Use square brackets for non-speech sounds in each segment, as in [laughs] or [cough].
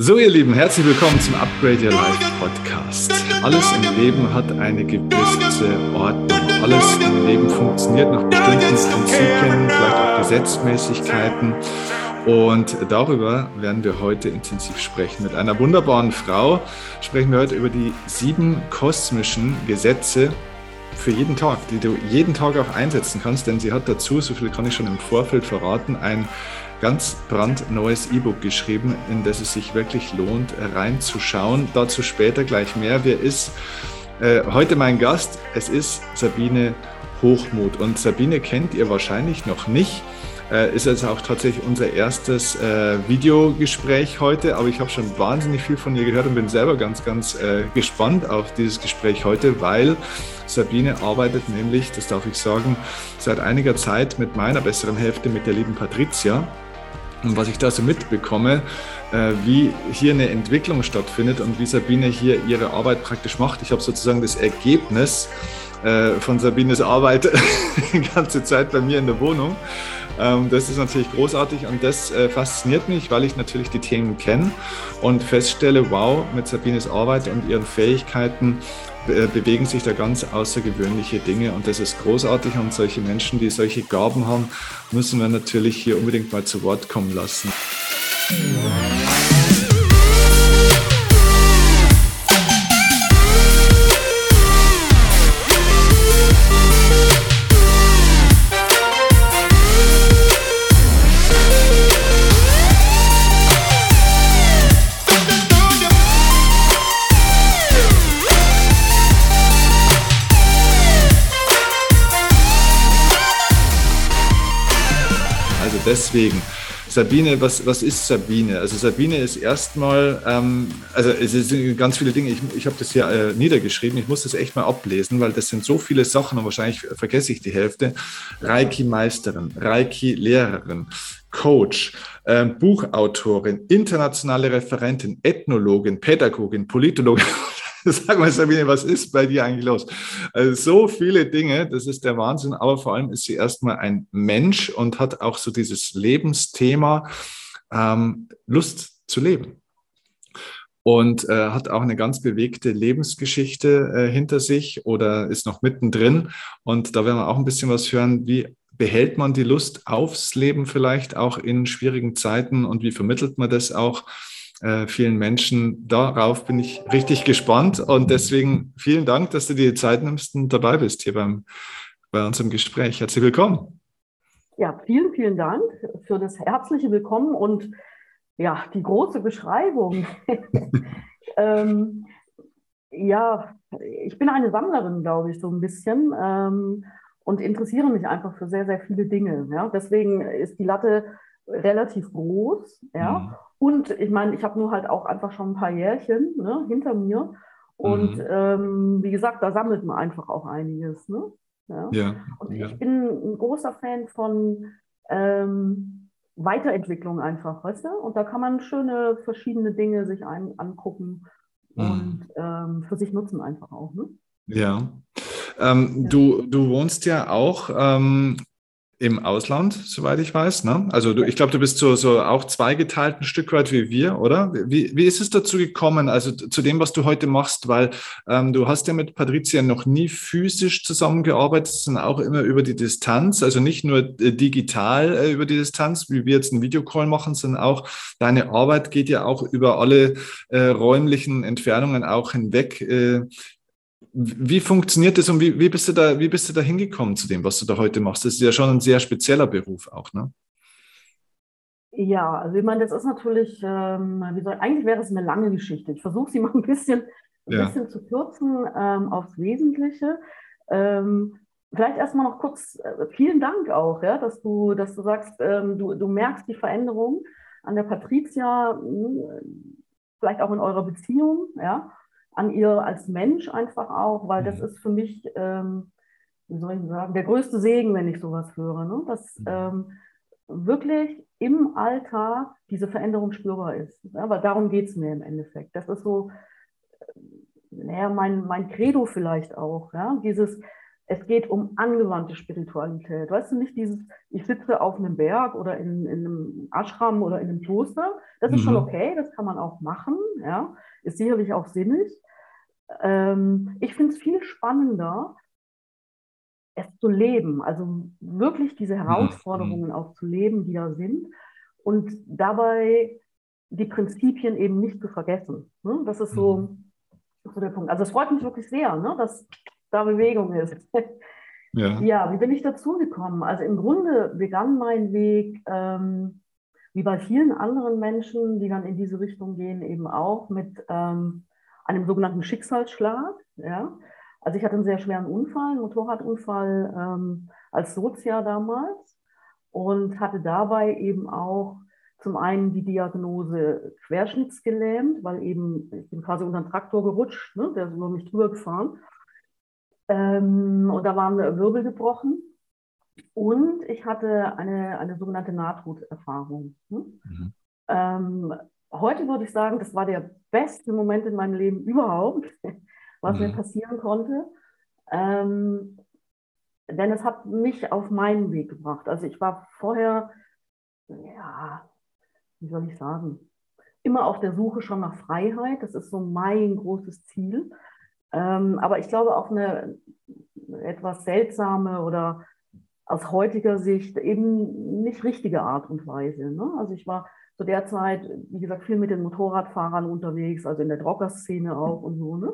So, ihr Lieben, herzlich willkommen zum Upgrade Your Life Podcast. Alles im Leben hat eine gewisse Ordnung. Alles im Leben funktioniert nach bestimmten Prinzipien, vielleicht auch Gesetzmäßigkeiten. Und darüber werden wir heute intensiv sprechen. Mit einer wunderbaren Frau sprechen wir heute über die sieben kosmischen Gesetze für jeden Tag, die du jeden Tag auch einsetzen kannst, denn sie hat dazu, so viel kann ich schon im Vorfeld verraten, ein ganz brandneues E-Book geschrieben, in das es sich wirklich lohnt, reinzuschauen. Dazu später gleich mehr. Wer ist äh, heute mein Gast? Es ist Sabine Hochmut. Und Sabine kennt ihr wahrscheinlich noch nicht. Äh, ist also auch tatsächlich unser erstes äh, Videogespräch heute, aber ich habe schon wahnsinnig viel von ihr gehört und bin selber ganz, ganz äh, gespannt auf dieses Gespräch heute, weil Sabine arbeitet nämlich, das darf ich sagen, seit einiger Zeit mit meiner besseren Hälfte, mit der lieben Patricia. Und was ich da so mitbekomme, äh, wie hier eine Entwicklung stattfindet und wie Sabine hier ihre Arbeit praktisch macht. Ich habe sozusagen das Ergebnis äh, von Sabines Arbeit [laughs] die ganze Zeit bei mir in der Wohnung. Ähm, das ist natürlich großartig und das äh, fasziniert mich, weil ich natürlich die Themen kenne und feststelle, wow, mit Sabines Arbeit und ihren Fähigkeiten bewegen sich da ganz außergewöhnliche Dinge und das ist großartig und solche Menschen, die solche Gaben haben, müssen wir natürlich hier unbedingt mal zu Wort kommen lassen. Deswegen. Sabine, was, was ist Sabine? Also Sabine ist erstmal, ähm, also es sind ganz viele Dinge, ich, ich habe das hier äh, niedergeschrieben, ich muss das echt mal ablesen, weil das sind so viele Sachen und wahrscheinlich vergesse ich die Hälfte. Reiki-Meisterin, Reiki-Lehrerin, Coach, äh, Buchautorin, internationale Referentin, Ethnologin, Pädagogin, Politologin [laughs] [laughs] Sag mal, Sabine, was ist bei dir eigentlich los? Also so viele Dinge, das ist der Wahnsinn, aber vor allem ist sie erstmal ein Mensch und hat auch so dieses Lebensthema ähm, Lust zu leben. Und äh, hat auch eine ganz bewegte Lebensgeschichte äh, hinter sich oder ist noch mittendrin. Und da werden wir auch ein bisschen was hören, wie behält man die Lust aufs Leben vielleicht auch in schwierigen Zeiten und wie vermittelt man das auch? Äh, vielen Menschen. Darauf bin ich richtig gespannt und deswegen vielen Dank, dass du dir die Zeit nimmst und dabei bist hier beim, bei unserem Gespräch. Herzlich willkommen. Ja, vielen, vielen Dank für das herzliche Willkommen und ja, die große Beschreibung. [laughs] ähm, ja, ich bin eine Sammlerin, glaube ich, so ein bisschen ähm, und interessiere mich einfach für sehr, sehr viele Dinge. Ja? Deswegen ist die Latte relativ groß. Ja? Und ich meine, ich habe nur halt auch einfach schon ein paar Jährchen ne, hinter mir. Und mhm. ähm, wie gesagt, da sammelt man einfach auch einiges. Ne? Ja. ja und ja. ich bin ein großer Fan von ähm, Weiterentwicklung einfach, weißt du? Und da kann man schöne verschiedene Dinge sich ein, angucken mhm. und ähm, für sich nutzen einfach auch. Ne? Ja. Ähm, ja. Du, du wohnst ja auch ähm, im Ausland, soweit ich weiß. Ne? Also du, ich glaube, du bist so, so auch zweigeteilt ein Stück weit wie wir, oder? Wie, wie ist es dazu gekommen, also zu dem, was du heute machst? Weil ähm, du hast ja mit Patricia noch nie physisch zusammengearbeitet, sondern auch immer über die Distanz, also nicht nur äh, digital äh, über die Distanz, wie wir jetzt einen Videocall machen, sondern auch deine Arbeit geht ja auch über alle äh, räumlichen Entfernungen auch hinweg. Äh, wie funktioniert das und wie, wie, bist du da, wie bist du da hingekommen zu dem, was du da heute machst? Das ist ja schon ein sehr spezieller Beruf auch, ne? Ja, also ich meine, das ist natürlich, ähm, wie soll, eigentlich wäre es eine lange Geschichte. Ich versuche sie mal ein bisschen, ein ja. bisschen zu kürzen ähm, aufs Wesentliche. Ähm, vielleicht erstmal noch kurz, äh, vielen Dank auch, ja, dass du, dass du sagst, ähm, du, du merkst die Veränderung an der Patricia, hm, vielleicht auch in eurer Beziehung, ja an ihr als Mensch einfach auch, weil das mhm. ist für mich, ähm, wie soll ich sagen, der größte Segen, wenn ich sowas höre, ne? dass mhm. ähm, wirklich im Alltag diese Veränderung spürbar ist. Weil darum geht es mir im Endeffekt. Das ist so, naja, mein, mein Credo vielleicht auch, ja? dieses Es geht um angewandte Spiritualität. Weißt du, nicht dieses, ich sitze auf einem Berg oder in, in einem Ashram oder in einem Kloster. Das ist mhm. schon okay, das kann man auch machen. Ja? Ist sicherlich auch sinnig. Ähm, ich finde es viel spannender, es zu leben, also wirklich diese mhm. Herausforderungen auch zu leben, die da sind und dabei die Prinzipien eben nicht zu vergessen. Ne? Das ist so, mhm. so, der Punkt. Also es freut mich wirklich sehr, ne? dass da Bewegung ist. Ja. ja, wie bin ich dazu gekommen? Also im Grunde begann mein Weg, ähm, wie bei vielen anderen Menschen, die dann in diese Richtung gehen, eben auch mit ähm, einem sogenannten Schicksalsschlag. Ja? Also ich hatte einen sehr schweren Unfall, einen Motorradunfall ähm, als Sozia damals und hatte dabei eben auch zum einen die Diagnose querschnittsgelähmt, weil eben ich bin quasi unter den Traktor gerutscht, ne? der ist über mich drüber gefahren. Ähm, und da waren Wirbel gebrochen. Und ich hatte eine, eine sogenannte Nahtoderfahrung. Ne? Mhm. Ähm, heute würde ich sagen, das war der beste Moment in meinem Leben überhaupt, [laughs] was mhm. mir passieren konnte. Ähm, denn es hat mich auf meinen Weg gebracht. Also ich war vorher, ja, wie soll ich sagen, immer auf der Suche schon nach Freiheit. Das ist so mein großes Ziel. Ähm, aber ich glaube auch eine etwas seltsame oder aus heutiger Sicht eben nicht richtige Art und Weise. Ne? Also ich war zu der Zeit, wie gesagt, viel mit den Motorradfahrern unterwegs, also in der Drogger-Szene auch und so. Ne?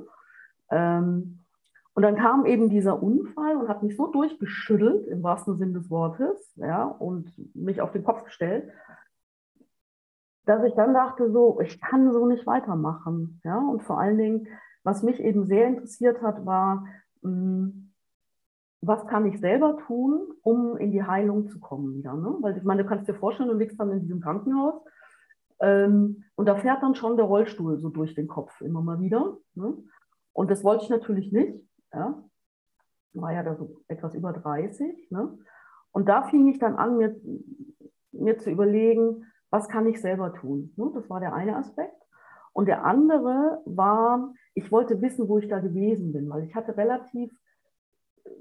Ähm, und dann kam eben dieser Unfall und hat mich so durchgeschüttelt, im wahrsten Sinn des Wortes, ja, und mich auf den Kopf gestellt, dass ich dann dachte, so, ich kann so nicht weitermachen. Ja, und vor allen Dingen, was mich eben sehr interessiert hat, war, mh, hm, was kann ich selber tun, um in die Heilung zu kommen wieder. Ne? Weil ich meine, du kannst dir vorstellen, du liegst dann in diesem Krankenhaus ähm, und da fährt dann schon der Rollstuhl so durch den Kopf immer mal wieder. Ne? Und das wollte ich natürlich nicht. Ja? War ja da so etwas über 30. Ne? Und da fing ich dann an, mir, mir zu überlegen, was kann ich selber tun. Ne? Das war der eine Aspekt. Und der andere war, ich wollte wissen, wo ich da gewesen bin, weil ich hatte relativ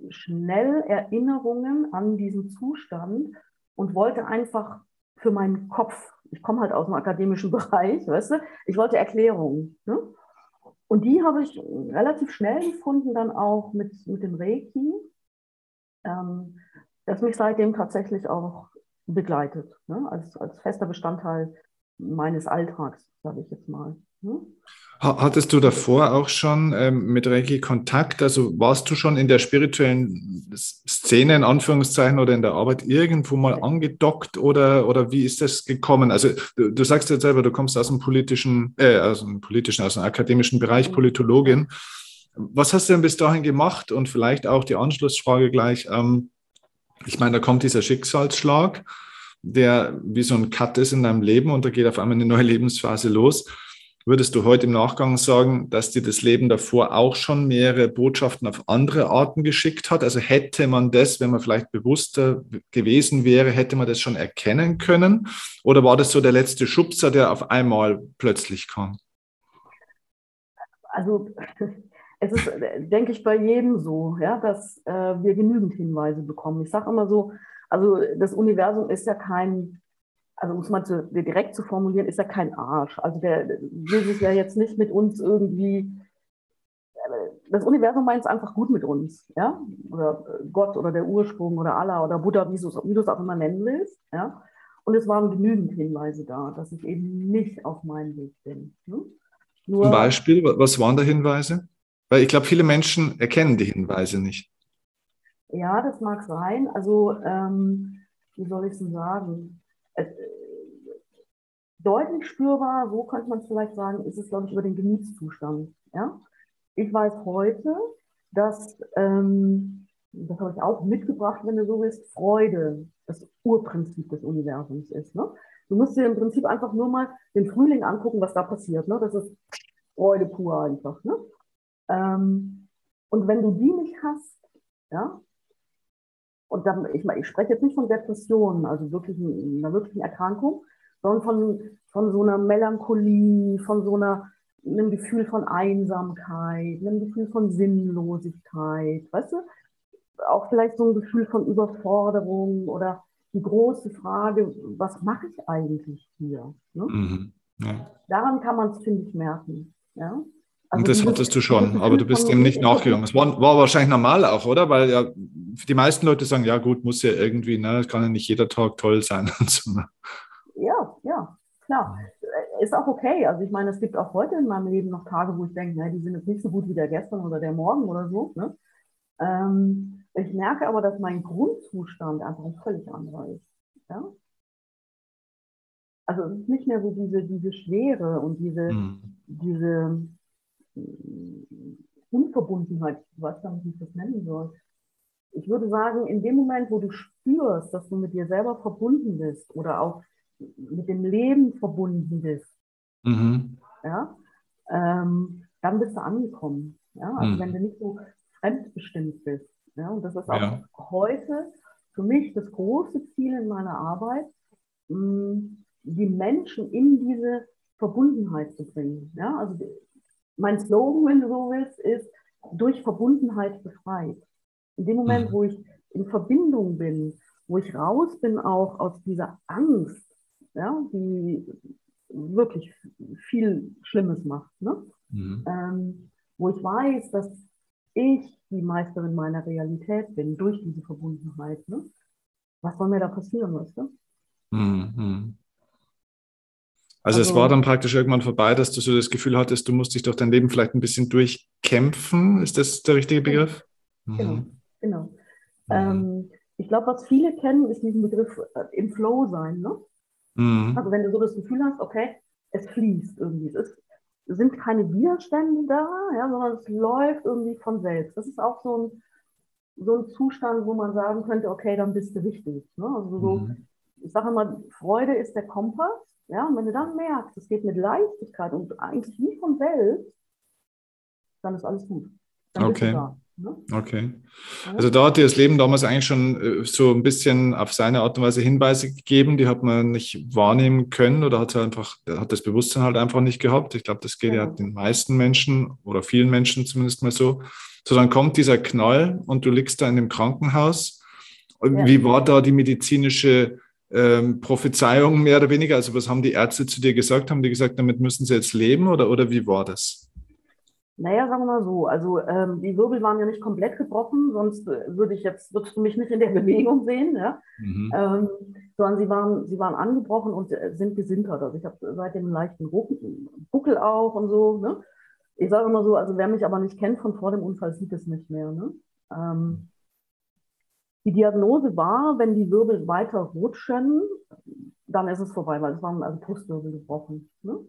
schnell Erinnerungen an diesen Zustand und wollte einfach für meinen Kopf, ich komme halt aus dem akademischen [laughs] Bereich, weißt du, ich wollte Erklärungen. Ne? Und die habe ich relativ schnell gefunden, dann auch mit, mit dem Reiki, ähm, das mich seitdem tatsächlich auch begleitet, ne? als, als fester Bestandteil meines Alltags, sage ich jetzt mal. Ne? Hattest du davor auch schon ähm, mit Reiki Kontakt? Also warst du schon in der spirituellen Szene, in Anführungszeichen, oder in der Arbeit irgendwo mal angedockt oder, oder wie ist das gekommen? Also du, du sagst jetzt selber, du kommst aus dem politischen, äh, aus dem politischen, aus dem akademischen Bereich, mhm. Politologin. Was hast du denn bis dahin gemacht? Und vielleicht auch die Anschlussfrage gleich. Ähm, ich meine, da kommt dieser Schicksalsschlag, der wie so ein Cut ist in deinem Leben und da geht auf einmal eine neue Lebensphase los. Würdest du heute im Nachgang sagen, dass dir das Leben davor auch schon mehrere Botschaften auf andere Arten geschickt hat? Also hätte man das, wenn man vielleicht bewusster gewesen wäre, hätte man das schon erkennen können? Oder war das so der letzte Schubser, der auf einmal plötzlich kam? Also es ist, denke ich, bei jedem so, ja, dass äh, wir genügend Hinweise bekommen. Ich sage immer so, also das Universum ist ja kein also um es mal zu, direkt zu formulieren, ist er kein Arsch. Also der will sich ja jetzt nicht mit uns irgendwie, das Universum meint es einfach gut mit uns, ja, oder Gott oder der Ursprung oder Allah oder Buddha, wie du es auch immer nennen willst, ja. Und es waren genügend Hinweise da, dass ich eben nicht auf meinem Weg bin. Ne? Nur, Zum Beispiel, was waren da Hinweise? Weil ich glaube, viele Menschen erkennen die Hinweise nicht. Ja, das mag sein. Also, ähm, wie soll ich es denn sagen? Äh, deutlich spürbar, so könnte man es vielleicht sagen, ist es, glaube ich, über den Gemütszustand. Ja? Ich weiß heute, dass, ähm, das habe ich auch mitgebracht, wenn du so willst, Freude das Urprinzip des Universums ist. Ne? Du musst dir im Prinzip einfach nur mal den Frühling angucken, was da passiert. Ne? Das ist Freude pur einfach. Ne? Ähm, und wenn du die nicht hast, ja, und dann, ich, ich spreche jetzt nicht von Depressionen, also wirklich einer wirklichen Erkrankung, sondern von, von so einer Melancholie, von so einer, einem Gefühl von Einsamkeit, einem Gefühl von Sinnlosigkeit, weißt du? auch vielleicht so ein Gefühl von Überforderung oder die große Frage, was mache ich eigentlich hier? Ne? Mhm. Ja. Daran kann man es, finde ich, merken. Ja? Also und das hattest du schon, aber du bist dem nicht nachgegangen. Es war, war, wahrscheinlich normal auch, oder? Weil ja die meisten Leute sagen, ja gut, muss ja irgendwie, ne, kann ja nicht jeder Tag toll sein und so. Ne? Ja, ja, klar. Ist auch okay. Also ich meine, es gibt auch heute in meinem Leben noch Tage, wo ich denke, ne, die sind jetzt nicht so gut wie der gestern oder der morgen oder so. Ne? Ähm, ich merke aber, dass mein Grundzustand einfach ein völlig anderer ist. Ja? Also es ist nicht mehr so diese, diese Schwere und diese, mhm. diese Unverbundenheit, ich weiß gar nicht, wie ich das nennen soll. Ich würde sagen, in dem Moment, wo du spürst, dass du mit dir selber verbunden bist oder auch mit dem Leben verbunden bist, mhm. ja, ähm, dann bist du angekommen. Ja? Also mhm. wenn du nicht so fremdbestimmt bist. Ja? Und das ist auch ja. heute für mich das große Ziel in meiner Arbeit, die Menschen in diese Verbundenheit zu bringen. Ja? Also mein Slogan, wenn du so willst, ist durch Verbundenheit befreit. In dem Moment, mhm. wo ich in Verbindung bin, wo ich raus bin auch aus dieser Angst, ja, die wirklich viel Schlimmes macht, ne? Mhm. Ähm, wo ich weiß, dass ich die Meisterin meiner Realität bin durch diese Verbundenheit. Ne? Was soll mir da passieren, weißt du? Mhm. Also, also, es war dann praktisch irgendwann vorbei, dass du so das Gefühl hattest, du musst dich durch dein Leben vielleicht ein bisschen durchkämpfen. Ist das der richtige. Begriff? Genau, mhm. genau. Mhm. Ähm, ich glaube, was viele kennen, ist diesen Begriff äh, im Flow sein. Ne? Mhm. Also wenn du so das Gefühl hast, okay, es fließt irgendwie. Es ist, sind keine Widerstände da, ja, sondern es läuft irgendwie von selbst. Das ist auch so ein, so ein Zustand, wo man sagen könnte, okay, dann bist du richtig. Ne? Also so, mhm. ich sage immer, Freude ist der Kompass ja, und wenn du dann merkst, es geht mit Leichtigkeit und eigentlich wie von selbst, dann ist alles gut. Dann okay. Ne? Okay. Also da hat dir das Leben damals eigentlich schon äh, so ein bisschen auf seine Art und Weise Hinweise gegeben, die hat man nicht wahrnehmen können oder hat einfach, hat das Bewusstsein halt einfach nicht gehabt. Ich glaube, das geht ja. ja den meisten Menschen oder vielen Menschen zumindest mal so. So, dann kommt dieser Knall und du liegst da in dem Krankenhaus. Ja. Wie war da die medizinische ähm, Prophezeiung mehr oder weniger? Also was haben die Ärzte zu dir gesagt? Haben die gesagt, damit müssen sie jetzt leben oder, oder wie war das? Naja, sagen wir mal so. Also ähm, die Wirbel waren ja nicht komplett gebrochen, sonst äh, würde ich jetzt, würdest du mich nicht in der [laughs] Bewegung sehen. Ja? Mhm. Ähm, sondern sie waren, sie waren angebrochen und äh, sind gesintert. Also ich habe seitdem einen leichten Buckel auch und so. Ne? Ich sage immer so, also wer mich aber nicht kennt von vor dem Unfall, sieht es nicht mehr. Ne? Ähm, die Diagnose war, wenn die Wirbel weiter rutschen, dann ist es vorbei, weil es waren also Brustwirbel gebrochen. Ne?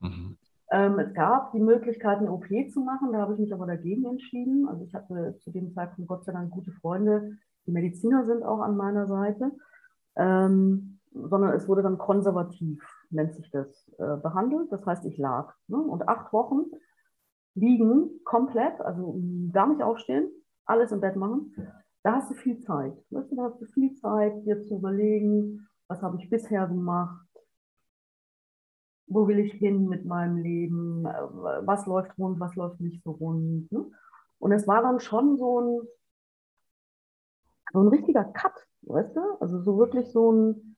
Mhm. Ähm, es gab die Möglichkeit, eine OP zu machen, da habe ich mich aber dagegen entschieden. Also ich hatte zu dem Zeitpunkt Gott sei Dank gute Freunde, die Mediziner sind auch an meiner Seite, ähm, sondern es wurde dann konservativ, nennt sich das, äh, behandelt. Das heißt, ich lag. Ne? Und acht Wochen liegen komplett, also gar nicht aufstehen, alles im Bett machen da hast du viel Zeit. Weißt du, da hast du viel Zeit, dir zu überlegen, was habe ich bisher gemacht, wo will ich hin mit meinem Leben, was läuft rund, was läuft nicht so rund. Ne? Und es war dann schon so ein, so ein richtiger Cut, weißt du? Also so wirklich so ein,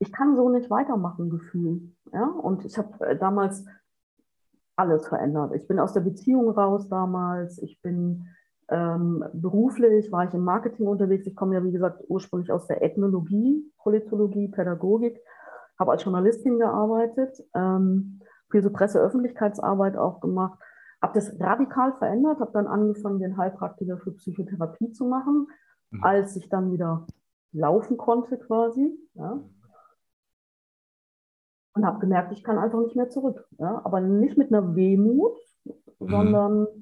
ich kann so nicht weitermachen Gefühl. Ja? Und ich habe äh, damals alles verändert. Ich bin aus der Beziehung raus damals, ich bin ähm, beruflich war ich im Marketing unterwegs. Ich komme ja, wie gesagt, ursprünglich aus der Ethnologie, Politologie, Pädagogik, habe als Journalistin gearbeitet, ähm, viel so Presseöffentlichkeitsarbeit auch gemacht, habe das radikal verändert, habe dann angefangen, den Heilpraktiker für Psychotherapie zu machen, mhm. als ich dann wieder laufen konnte quasi. Ja. Und habe gemerkt, ich kann einfach nicht mehr zurück. Ja. Aber nicht mit einer Wehmut, mhm. sondern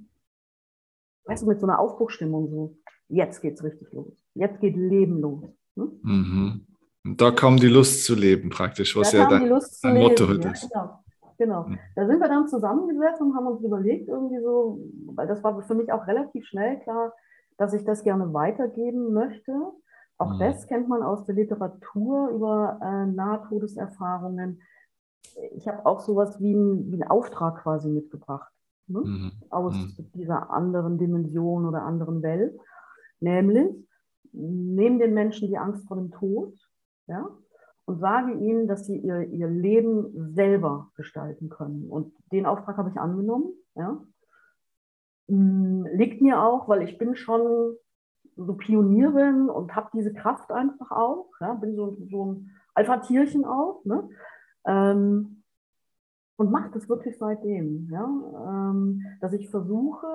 weißt du, mit so einer Aufbruchstimmung so, jetzt geht's richtig los. Jetzt geht Leben los. Hm? Mhm. Und da kam die Lust zu leben praktisch, was da ja dein, dein Motto heute ja, ist. Genau. Genau. Mhm. Da sind wir dann zusammengesetzt und haben uns überlegt, irgendwie so, weil das war für mich auch relativ schnell klar, dass ich das gerne weitergeben möchte. Auch mhm. das kennt man aus der Literatur über äh, Nahtodeserfahrungen. Ich habe auch sowas wie, ein, wie einen Auftrag quasi mitgebracht ne? mhm. aus mhm. dieser anderen Dimension oder anderen Welt. Nämlich, neben den Menschen die Angst vor dem Tod, ja, und sage ihnen, dass sie ihr, ihr Leben selber gestalten können. Und den Auftrag habe ich angenommen. Ja. Hm, liegt mir auch, weil ich bin schon so Pionierin und habe diese Kraft einfach auch. Ja. Bin so, so ein Alpha-Tierchen auch. Ne. Ähm, und mache das wirklich seitdem, ja, ähm, dass ich versuche,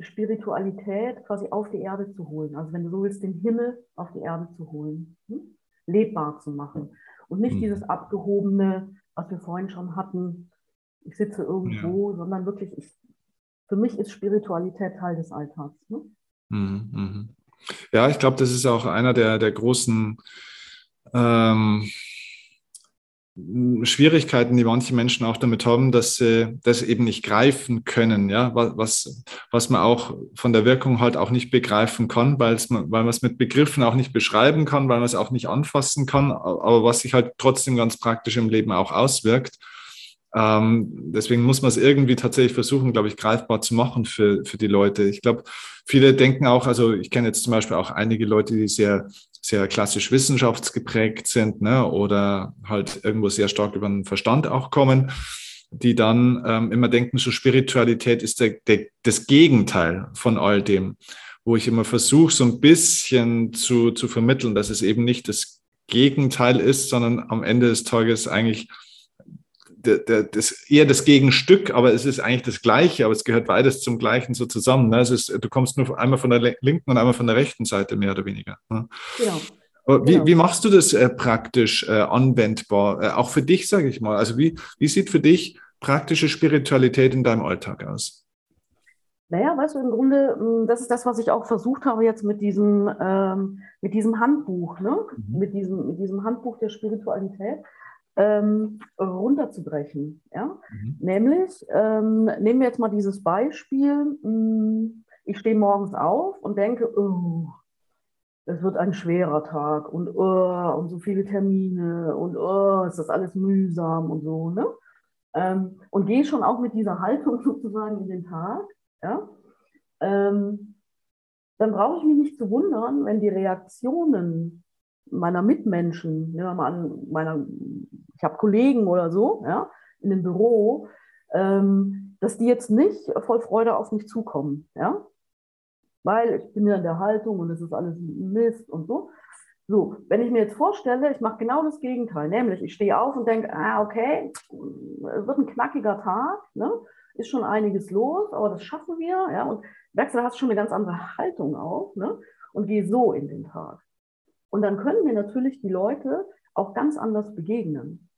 Spiritualität quasi auf die Erde zu holen. Also wenn du so willst, den Himmel auf die Erde zu holen. Hm? lebbar zu machen. Und nicht mhm. dieses abgehobene, was wir vorhin schon hatten, ich sitze irgendwo, ja. sondern wirklich, ich, für mich ist Spiritualität Teil des Alltags. Ne? Mhm. mhm. Ja, ich glaube, das ist auch einer der, der großen ähm, Schwierigkeiten, die manche Menschen auch damit haben, dass sie das eben nicht greifen können, ja, was, was man auch von der Wirkung halt auch nicht begreifen kann, weil man, es mit Begriffen auch nicht beschreiben kann, weil man es auch nicht anfassen kann, aber was sich halt trotzdem ganz praktisch im Leben auch auswirkt. Ähm, deswegen muss man es irgendwie tatsächlich versuchen, glaube ich, greifbar zu machen für, für die Leute. Ich glaube, viele denken auch, also ich kenne jetzt zum Beispiel auch einige Leute, die sehr sehr klassisch wissenschaftsgeprägt sind ne, oder halt irgendwo sehr stark über den Verstand auch kommen, die dann ähm, immer denken, so Spiritualität ist der, der, das Gegenteil von all dem, wo ich immer versuche, so ein bisschen zu, zu vermitteln, dass es eben nicht das Gegenteil ist, sondern am Ende des Tages eigentlich das, eher das Gegenstück, aber es ist eigentlich das Gleiche, aber es gehört beides zum Gleichen so zusammen. Ne? Es ist, du kommst nur einmal von der linken und einmal von der rechten Seite, mehr oder weniger. Ne? Genau. Wie, genau. wie machst du das äh, praktisch äh, anwendbar? Äh, auch für dich, sage ich mal. Also wie, wie sieht für dich praktische Spiritualität in deinem Alltag aus? Naja, weißt du, im Grunde, hm, das ist das, was ich auch versucht habe jetzt mit diesem, ähm, mit diesem Handbuch, ne? Mhm. mit, diesem, mit diesem Handbuch der Spiritualität ähm, runterzubrechen. Ja? Mhm. Nämlich, ähm, nehmen wir jetzt mal dieses Beispiel, hm, ich stehe morgens auf und denke, oh, es wird ein schwerer Tag und, oh, und so viele Termine und oh, ist das alles mühsam und so. Ne? Ähm, und gehe schon auch mit dieser Haltung [laughs] sozusagen in den Tag. Ja? Ähm, dann brauche ich mich nicht zu wundern, wenn die Reaktionen meiner Mitmenschen, nehmen wir mal an, meiner, ich habe Kollegen oder so, ja, in dem Büro, ähm, dass die jetzt nicht voll Freude auf mich zukommen, ja, weil ich bin ja in der Haltung und es ist alles Mist und so. So, wenn ich mir jetzt vorstelle, ich mache genau das Gegenteil, nämlich ich stehe auf und denke, ah, okay, es wird ein knackiger Tag, ne? ist schon einiges los, aber das schaffen wir, ja, und merkst du, da hast du schon eine ganz andere Haltung auch, ne? und gehe so in den Tag. Und dann können mir natürlich die Leute auch ganz anders begegnen.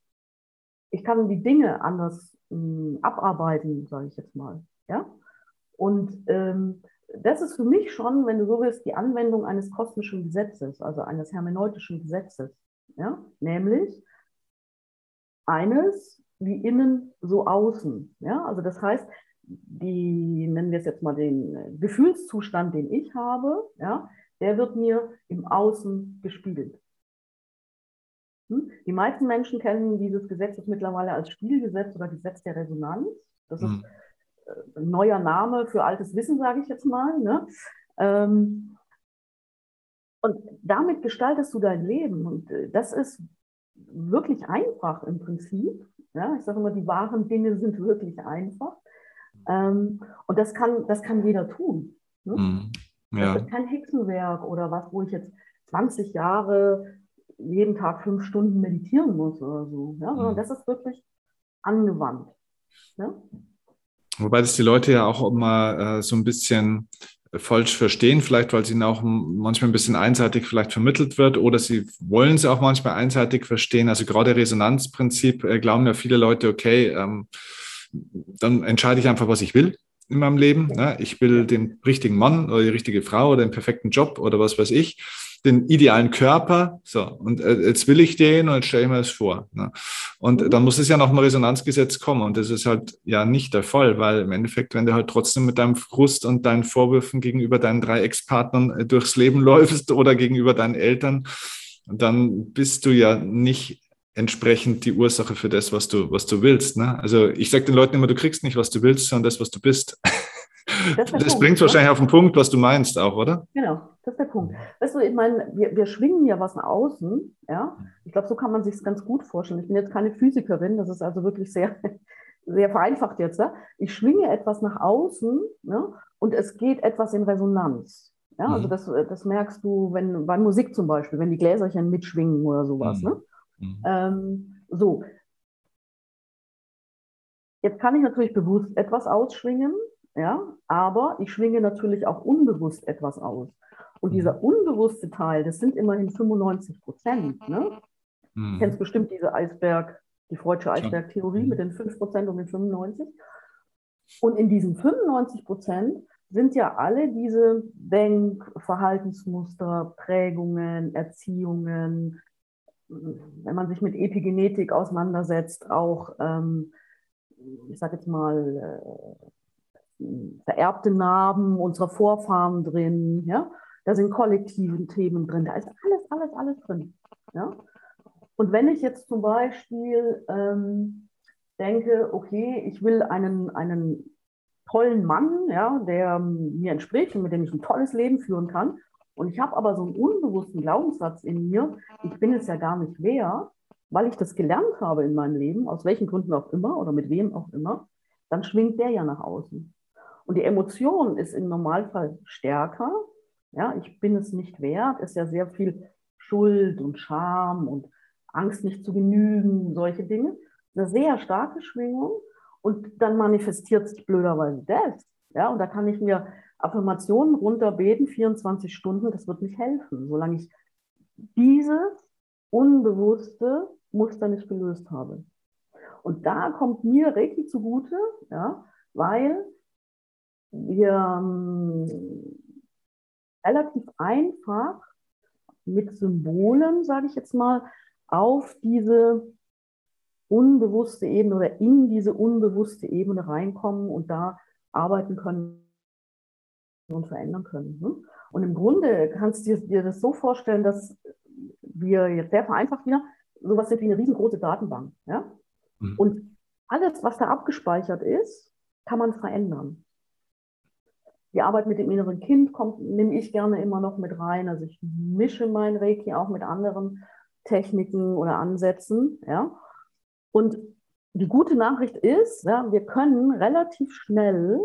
Ich kann die Dinge anders mh, hm, abarbeiten, sage ich jetzt mal. Ja? Und ähm, das ist für mich schon, wenn du so willst, die Anwendung eines kosmischen Gesetzes, also eines hermeneutischen Gesetzes. Ja? Nämlich eines wie innen, so außen. Ja? Also das heißt, die, nennen wir es jetzt mal den Gefühlszustand, den ich habe, ja, der wird mir im Außen gespiegelt. Hm? Die meisten Menschen kennen dieses Gesetz mittlerweile als Spielgesetz oder Gesetz der Resonanz. Das ist mhm. Äh, ein neuer Name für altes Wissen, sage ich jetzt mal. Ne? Ähm, und damit gestaltest du dein Leben. Und äh, das ist wirklich einfach im Prinzip. Ja? Ich sage immer, die wahren Dinge sind wirklich einfach. Ähm, und das kann, das kann jeder tun. Ne? Mhm. Ja. Das ist kein Hexenwerk oder was, wo ich jetzt 20 Jahre jeden Tag fünf Stunden meditieren muss oder so. Ja? Sondern mhm. das ist wirklich angewandt. Ja? Wobei das die Leute ja auch immer äh, so ein bisschen falsch verstehen, vielleicht weil es ihnen auch manchmal ein bisschen einseitig vielleicht vermittelt wird oder sie wollen es auch manchmal einseitig verstehen. Also gerade Resonanzprinzip äh, glauben ja viele Leute, okay, ähm, dann entscheide ich einfach, was ich will in meinem Leben. Ne? Ich will den richtigen Mann oder die richtige Frau oder den perfekten Job oder was weiß ich, den idealen Körper. So, und äh, jetzt will ich den und jetzt stelle ich mir das vor. Ne? Und mhm. dann muss es ja noch ein Resonanzgesetz kommen. Und das ist halt ja nicht der Fall, weil im Endeffekt, wenn du halt trotzdem mit deinem Frust und deinen Vorwürfen gegenüber deinen drei Ex-Partnern äh, durchs Leben [laughs] läufst oder gegenüber deinen Eltern, dann bist du ja nicht entsprechend die Ursache für das, was du, was du willst. Ne? Also ich sage den Leuten immer, du kriegst nicht, was du willst, sondern das, was du bist. Das, [laughs] das bringt wahrscheinlich auf den Punkt, was du meinst auch, oder? Genau, das ist der Punkt. Weißt du, ich meine, wir, wir schwingen ja was nach außen, ja. Ich glaube, so kann man sich es ganz gut vorstellen. Ich bin jetzt keine Physikerin, das ist also wirklich sehr, [laughs] sehr vereinfacht jetzt. Ja? Ich schwinge etwas nach außen ne? und es geht etwas in Resonanz. Ja, also mhm. das, das merkst du, wenn bei Musik zum Beispiel, wenn die Gläserchen mitschwingen oder sowas. Mhm. Ne? Mhm. Ähm, so, Jetzt kann ich natürlich bewusst etwas ausschwingen, ja, aber ich schwinge natürlich auch unbewusst etwas aus. Und dieser mhm. unbewusste Teil, das sind immerhin 95 Prozent. Ne? Mhm. Du kennst bestimmt diese Eisberg, die Freudsche Eisberg-Theorie mhm. mit den 5 Prozent und den 95. Und in diesen 95 Prozent sind ja alle diese Denk-, Verhaltensmuster, Prägungen, Erziehungen, wenn man sich mit Epigenetik auseinandersetzt, auch ähm, ich sage jetzt mal, äh, vererbte Narben unserer Vorfahren drin, ja, da sind kollektive Themen drin, da ist alles, alles, alles drin. Ja? Und wenn ich jetzt zum Beispiel ähm, denke, okay, ich will einen, einen tollen Mann, ja, der mir entspricht und mit dem ich ein tolles Leben führen kann, und ich habe aber so einen unbewussten Glaubenssatz in mir, ich bin es ja gar nicht wert, weil ich das gelernt habe in meinem Leben, aus welchen Gründen auch immer oder mit wem auch immer, dann schwingt der ja nach außen. Und die Emotion ist im Normalfall stärker. Ja, ich bin es nicht wert, ist ja sehr viel Schuld und Scham und Angst nicht zu genügen, solche Dinge. Eine sehr starke Schwingung. Und dann manifestiert sich blöderweise das. Ja, und da kann ich mir Affirmationen runterbeten, 24 Stunden, das wird nicht helfen, solange ich dieses unbewusste Muster nicht gelöst habe. Und da kommt mir Reiki zugute, ja, weil wir ähm, relativ einfach mit Symbolen, sage ich jetzt mal, auf diese unbewusste Ebene oder in diese unbewusste Ebene reinkommen und da arbeiten können verändern können. Ne? Und im Grunde kannst du dir das so vorstellen, dass wir jetzt sehr vereinfacht wieder sowas sind wie eine riesengroße Datenbank. Ja? Mhm. Und alles, was da abgespeichert ist, kann man verändern. Die Arbeit mit dem inneren Kind kommt, nehme ich gerne immer noch mit rein. Also ich mische mein Reiki auch mit anderen Techniken oder Ansätzen. Ja? Und die gute Nachricht ist, ja, wir können relativ schnell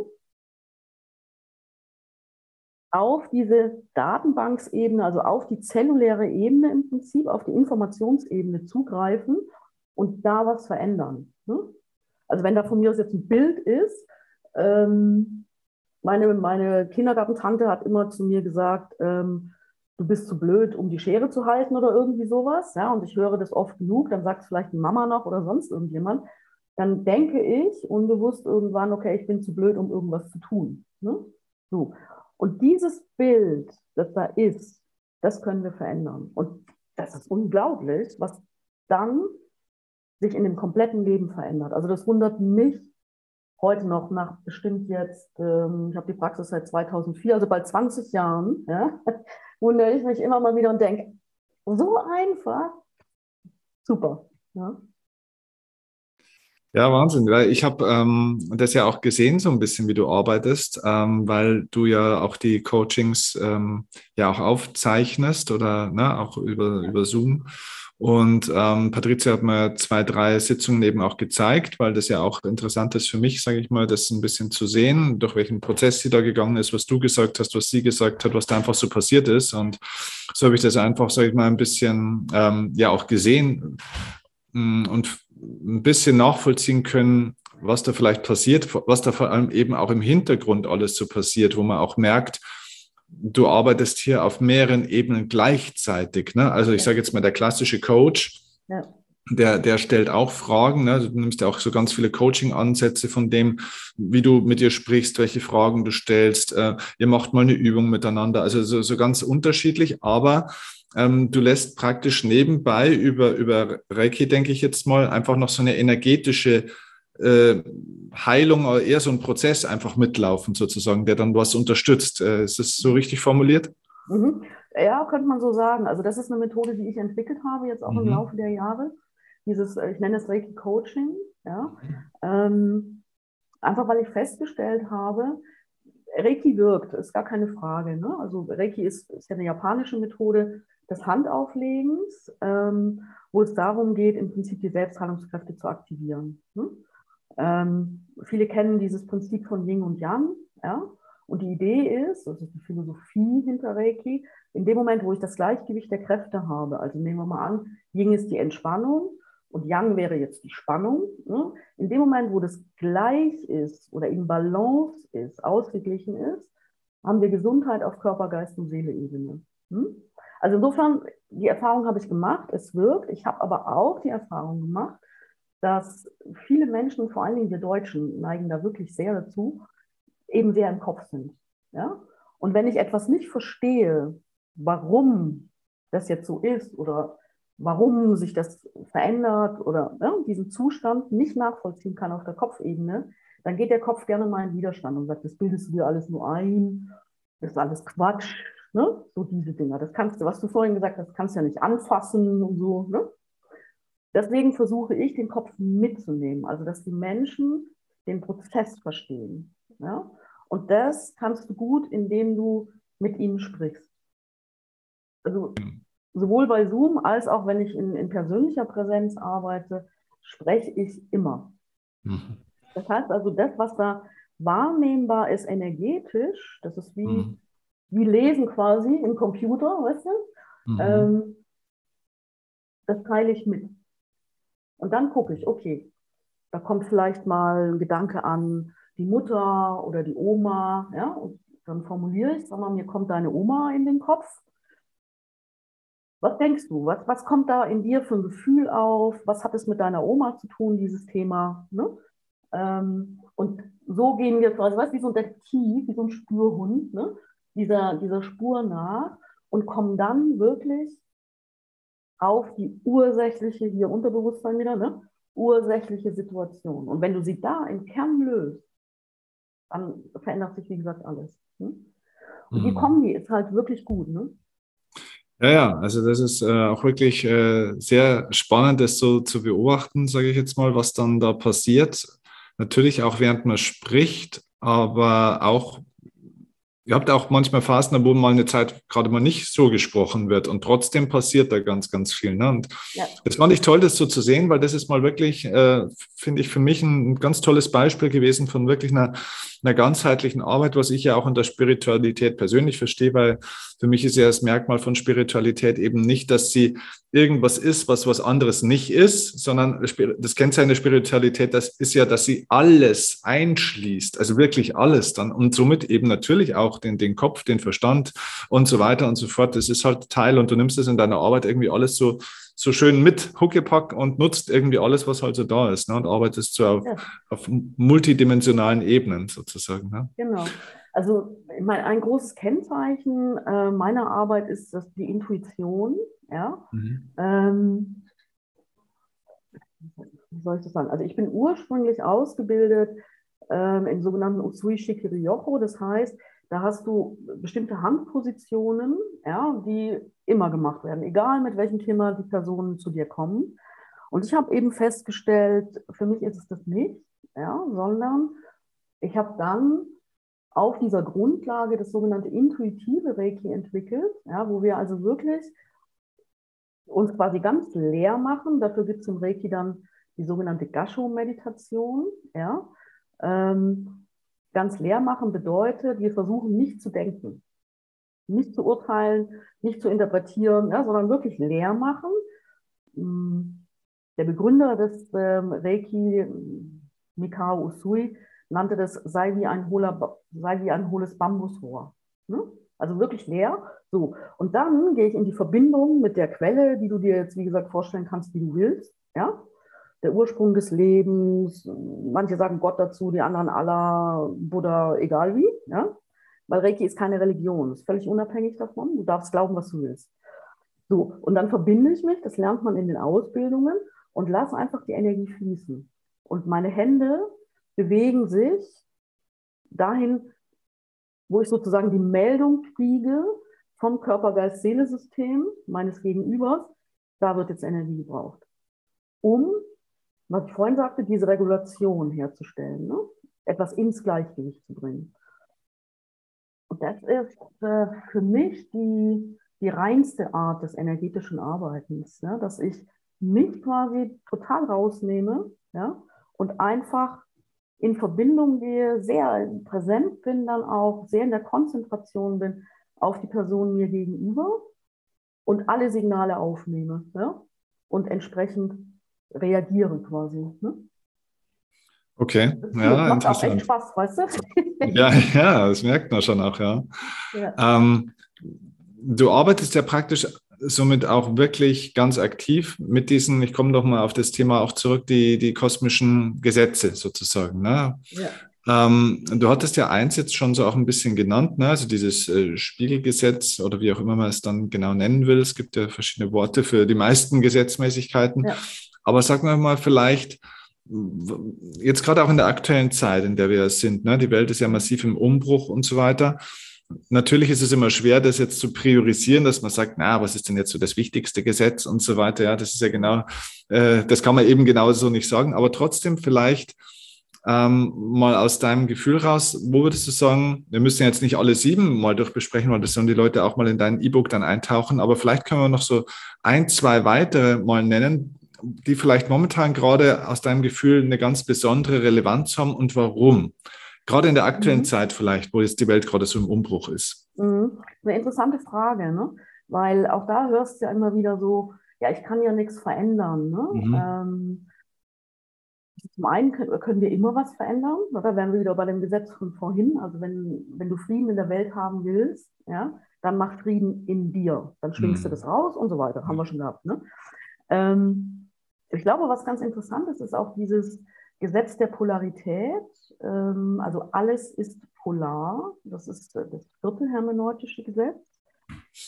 auf diese Datenbanksebene, also auf die zelluläre Ebene im Prinzip, auf die Informationsebene zugreifen und da was verändern. Ne? Also wenn da von mir aus jetzt ein Bild ist, ähm, meine, meine Kindergartentante hat immer zu mir gesagt, ähm, du bist zu blöd, um die Schere zu halten oder irgendwie sowas. Ja, und ich höre das oft genug, dann sagt es vielleicht die Mama noch oder sonst irgendjemand. Dann denke ich unbewusst irgendwann, okay, ich bin zu blöd, um irgendwas zu tun. Ne? So. Und dieses Bild, das da ist, das können wir verändern. Und das ist unglaublich, was dann sich in dem kompletten Leben verändert. Also das wundert mich heute noch nach bestimmt jetzt, ähm, ich habe die Praxis seit 2004, also bald 20 Jahren, ja, [laughs] wundere ich mich immer mal wieder und denke, so einfach, super. Ja. Ja, Wahnsinn. Weil ich habe ähm, das ja auch gesehen, so ein bisschen, wie du arbeitest, ähm, weil du ja auch die Coachings ähm, ja auch aufzeichnest oder ne, auch über, über Zoom. Und ähm, Patricia hat mir zwei, drei Sitzungen eben auch gezeigt, weil das ja auch interessant ist für mich, sage ich mal, das ein bisschen zu sehen, durch welchen Prozess sie da gegangen ist, was du gesagt hast, was sie gesagt hat, was da einfach so passiert ist. Und so habe ich das einfach, sage ich mal, ein bisschen ähm, ja auch gesehen mm, und ein bisschen nachvollziehen können, was da vielleicht passiert, was da vor allem eben auch im Hintergrund alles so passiert, wo man auch merkt, du arbeitest hier auf mehreren Ebenen gleichzeitig. Ne? Also ich sage jetzt mal, der klassische Coach, ja. der, der stellt auch Fragen. Ne? Du nimmst ja auch so ganz viele Coaching-Ansätze von dem, wie du mit dir sprichst, welche Fragen du stellst. Äh, ihr macht mal eine Übung miteinander. Also so, so ganz unterschiedlich, aber ähm, du lässt praktisch nebenbei über, über Reiki, denke ich jetzt mal, einfach noch so eine energetische äh, Heilung oder eher so ein Prozess einfach mitlaufen, sozusagen, der dann was unterstützt. Äh, ist das so richtig formuliert? Mhm. Ja, könnte man so sagen. Also, das ist eine Methode, die ich entwickelt habe, jetzt auch mhm. im Laufe der Jahre. Dieses, äh, ich nenne es Reiki Coaching. Ja? Ähm, einfach weil ich festgestellt habe, Reiki wirkt, ist gar keine Frage. Ne? Also Reiki ist, ist ja eine japanische Methode des Handauflegens, ähm, wo es darum geht, im Prinzip die Selbstheilungskräfte zu aktivieren. Ne? Ähm, viele kennen dieses Prinzip von Yin und Yang. Ja? Und die Idee ist, das ist die Philosophie hinter Reiki, in dem Moment, wo ich das Gleichgewicht der Kräfte habe, also nehmen wir mal an, Yin ist die Entspannung und Yang wäre jetzt die Spannung. Ne? In dem Moment, wo das gleich ist oder in Balance ist, ausgeglichen ist, haben wir Gesundheit auf Körper, Geist und Seele-Ebene. Hm? Also insofern, die Erfahrung habe ich gemacht, es wirkt. Ich habe aber auch die Erfahrung gemacht, dass viele Menschen, vor allen Dingen wir Deutschen, neigen da wirklich sehr dazu, eben sehr im Kopf sind. Ja? Und wenn ich etwas nicht verstehe, warum das jetzt so ist oder warum sich das verändert oder ja, diesen Zustand nicht nachvollziehen kann auf der Kopfebene, dann geht der Kopf gerne mal in Widerstand und sagt, das bildest du dir alles nur ein, das ist alles Quatsch, ne? so diese Dinger. Das kannst du, was du vorhin gesagt hast, kannst du ja nicht anfassen und so. Ne? Deswegen versuche ich, den Kopf mitzunehmen, also dass die Menschen den Prozess verstehen. Ja? Und das kannst du gut, indem du mit ihnen sprichst. Also sowohl bei Zoom als auch wenn ich in, in persönlicher Präsenz arbeite, spreche ich immer. Mhm. Das heißt also, das, was da wahrnehmbar ist energetisch, das ist wie, mhm. Wie Lesen quasi im Computer, weißt du? Mhm. Ähm, das teile ich mit. Und dann gucke ich, okay, da kommt vielleicht mal ein Gedanke an die Mutter oder die Oma, ja, und dann formuliere ich, sag mal, mir kommt deine Oma in den Kopf. Was denkst du? Was, was kommt da in dir für ein Gefühl auf? Was hat es mit deiner Oma zu tun, dieses Thema? Ne? Ähm, und so gehen wir, also weißt, wie so ein Detektiv, wie so ein Spürhund, ne? Dieser, dieser Spur nach und kommen dann wirklich auf die ursächliche, hier Unterbewusstsein wieder, ne? ursächliche Situation. Und wenn du sie da im Kern löst, dann verändert sich, wie gesagt, alles. Ne? Und mhm. die Kombi ist halt wirklich gut. Ne? Ja, ja, also das ist äh, auch wirklich äh, sehr spannend, das so zu beobachten, sage ich jetzt mal, was dann da passiert. Natürlich auch während man spricht, aber auch Ihr habt auch manchmal Phasen, wo mal eine Zeit gerade mal nicht so gesprochen wird und trotzdem passiert da ganz, ganz viel. Ne? Und ja. das fand ich toll, das so zu sehen, weil das ist mal wirklich, äh, finde ich, für mich ein, ganz tolles Beispiel gewesen von wirklich einer, einer ganzheitlichen Arbeit, was ich ja auch in der Spiritualität persönlich verstehe, weil für mich ist ja das Merkmal von Spiritualität eben nicht, dass sie irgendwas ist, was was anderes nicht ist, sondern das Kennzeichen der Spiritualität, das ist ja, dass sie alles einschließt, also wirklich alles dann und somit eben natürlich auch den, den Kopf, den Verstand und so weiter und so fort. Das ist halt Teil und du nimmst es in deiner Arbeit irgendwie alles so, so schön mit Huckepack und nutzt irgendwie alles, was halt so da ist ne? und arbeitest so auf, ja. auf multidimensionalen Ebenen sozusagen. Ne? Genau. Also mein, ein großes Kennzeichen äh, meiner Arbeit ist dass die Intuition. Ja? Mhm. Ähm, wie soll ich das sagen? Also ich bin ursprünglich ausgebildet ähm, im sogenannten Usui Shikiri Yocho. Das heißt, da hast du bestimmte Handpositionen, ja, die immer gemacht werden, egal mit welchem Thema die Personen zu dir kommen. Und ich habe eben festgestellt, für mich ist es das nicht, ja, sondern ich habe dann auf dieser Grundlage das sogenannte intuitive Reiki entwickelt, ja, wo wir also wirklich uns quasi ganz leer machen. Dafür gibt es im Reiki dann die sogenannte Gasho-Meditation. Ja. Ähm, ganz leer machen bedeutet, wir versuchen nicht zu denken, nicht zu urteilen, nicht zu interpretieren, ja, sondern wirklich leer machen. Hm, der Begründer des ähm, Reiki, Mikao Usui, nannte das sei wie ein, hohler, sei wie ein hohles Bambusrohr. Ne? Also wirklich leer. So. Und dann gehe ich in die Verbindung mit der Quelle, die du dir jetzt, wie gesagt, vorstellen kannst, wie du willst. Ja? Der Ursprung des Lebens. Manche sagen Gott dazu, die anderen Allah, Buddha, egal wie. Ja? Weil Reiki ist keine Religion. Ist völlig unabhängig davon. Du darfst glauben, was du willst. So. Und dann verbinde ich mich, das lernt man in den Ausbildungen, und lass einfach die Energie fließen. Und meine Hände bewegen sich dahin, wo ich sozusagen die Meldung kriege vom Körper-Geist-Seele-System meines Gegenübers, da wird jetzt Energie gebraucht, um, was ich vorhin sagte, diese Regulation herzustellen, ne? etwas ins Gleichgewicht zu bringen. Und das ist äh, für mich die, die reinste Art des energetischen Arbeitens, ja? dass ich mich quasi total rausnehme ja? und einfach in Verbindung gehe, sehr präsent bin, dann auch sehr in der Konzentration bin auf die Person mir gegenüber und alle Signale aufnehme ja? und entsprechend reagiere quasi. Ne? Okay, das ja, macht auch echt Spaß, weißt du? [laughs] ja, ja, das merkt man schon auch, ja. ja. Ähm, du arbeitest ja praktisch somit auch wirklich ganz aktiv mit diesen, ich komme doch mal auf das Thema auch zurück, die, die kosmischen Gesetze sozusagen. Ne? Ja. Ähm, du hattest ja eins jetzt schon so auch ein bisschen genannt, ne? also dieses äh, Spiegelgesetz oder wie auch immer man es dann genau nennen will. Es gibt ja verschiedene Worte für die meisten Gesetzmäßigkeiten. Ja. Aber sagen wir mal vielleicht, jetzt gerade auch in der aktuellen Zeit, in der wir sind, ne? die Welt ist ja massiv im Umbruch und so weiter. Natürlich ist es immer schwer, das jetzt zu priorisieren, dass man sagt, na, was ist denn jetzt so das wichtigste Gesetz und so weiter. Ja, das ist ja genau, äh, das kann man eben genauso nicht sagen. Aber trotzdem vielleicht ähm, mal aus deinem Gefühl raus, wo würdest du sagen, wir müssen jetzt nicht alle sieben mal durchbesprechen, weil das sollen die Leute auch mal in dein E-Book dann eintauchen, aber vielleicht können wir noch so ein, zwei weitere mal nennen, die vielleicht momentan gerade aus deinem Gefühl eine ganz besondere Relevanz haben und warum? Gerade in der aktuellen mhm. Zeit vielleicht, wo jetzt die Welt gerade so im Umbruch ist. Mhm. Eine interessante Frage, ne? weil auch da hörst du ja immer wieder so, ja, ich kann ja nichts verändern. Ne? Mhm. Ähm, zum einen können, können, wir immer was verändern, da wären wir wieder bei dem Gesetz von vorhin. Also wenn, wenn du Frieden in der Welt haben willst, ja, dann mach Frieden in dir. Dann schwingst mhm. du das raus und so weiter. Haben wir schon gehabt. Ne? Ähm, ich glaube, was ganz interessant ist, ist auch dieses Gesetz der Polarität. Ähm, also alles ist polar. Das ist das vierte hermeneutische Gesetz.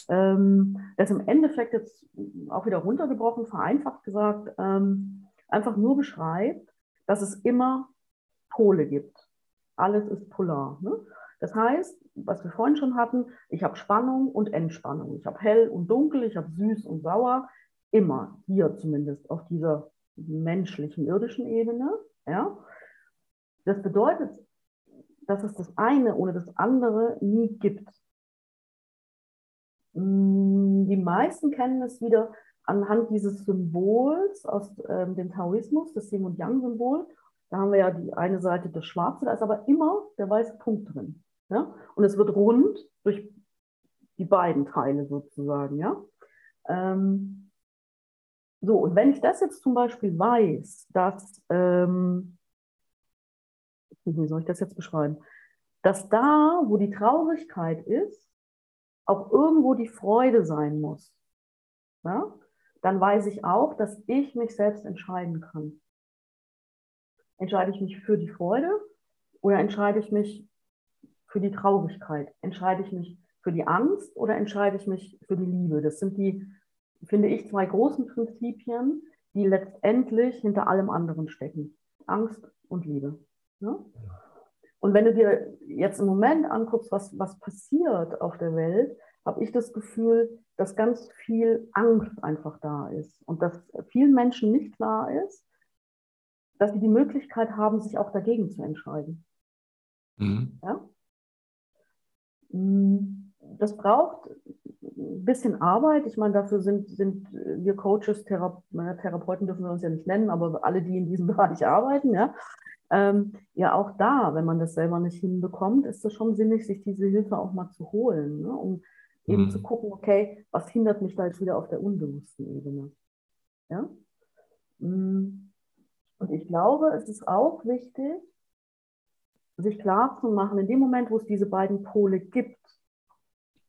Ähm, das im Endeffekt jetzt auch wieder runtergebrochen, vereinfacht gesagt, ähm, einfach nur beschreibt, dass es immer Pole gibt. Alles ist polar. Ne? Das heißt, was wir vorhin schon hatten, ich habe Spannung und Entspannung. Ich habe hell und dunkel, ich habe süß und sauer. Immer hier zumindest auf dieser menschlichen, irdischen Ebene. Ja? Das bedeutet, dass es das eine oder das andere nie gibt. Mm, die meisten kennen es wieder anhand dieses Symbols aus ähm, dem Taoismus, das Yin und Yang-Symbol. Da haben wir ja die eine Seite das Schwarze, da ist aber immer der weiße Punkt drin. Ja? Und es wird rund durch die beiden Teile sozusagen. Ja? Ähm, so, und wenn ich das jetzt zum Beispiel weiß, dass, ähm, wie soll ich das jetzt beschreiben, dass da, wo die Traurigkeit ist, auch irgendwo die Freude sein muss, ja, dann weiß ich auch, dass ich mich selbst entscheiden kann. Entscheide ich mich für die Freude oder entscheide ich mich für die Traurigkeit? Entscheide ich mich für die Angst oder entscheide ich mich für die Liebe? Das sind die finde ich, zwei großen Prinzipien, die letztendlich hinter allem anderen stecken. Angst und Liebe. Ne? Und wenn du dir jetzt im Moment anguckst, was, was passiert auf der Welt, habe ich das Gefühl, dass ganz viel Angst einfach da ist und dass vielen Menschen nicht klar ist, dass sie die Möglichkeit haben, sich auch dagegen zu entscheiden. Mhm. Ja? Hm, das braucht ein bisschen Arbeit. Ich meine, dafür sind, sind wir Coaches, Thera Therapeuten dürfen wir uns ja nicht nennen, aber alle, die in diesem [laughs] Bereich arbeiten, ja. Ähm, ja, auch da, wenn man das selber nicht hinbekommt, ist es schon sinnig, sich diese Hilfe auch mal zu holen, ne? um eben mhm. zu gucken, okay, was hindert mich da jetzt wieder auf der unbewussten Ebene. Ja? Mm. Und ich glaube, es ist auch wichtig, sich klar zu machen, in dem Moment, wo es diese beiden Pole gibt,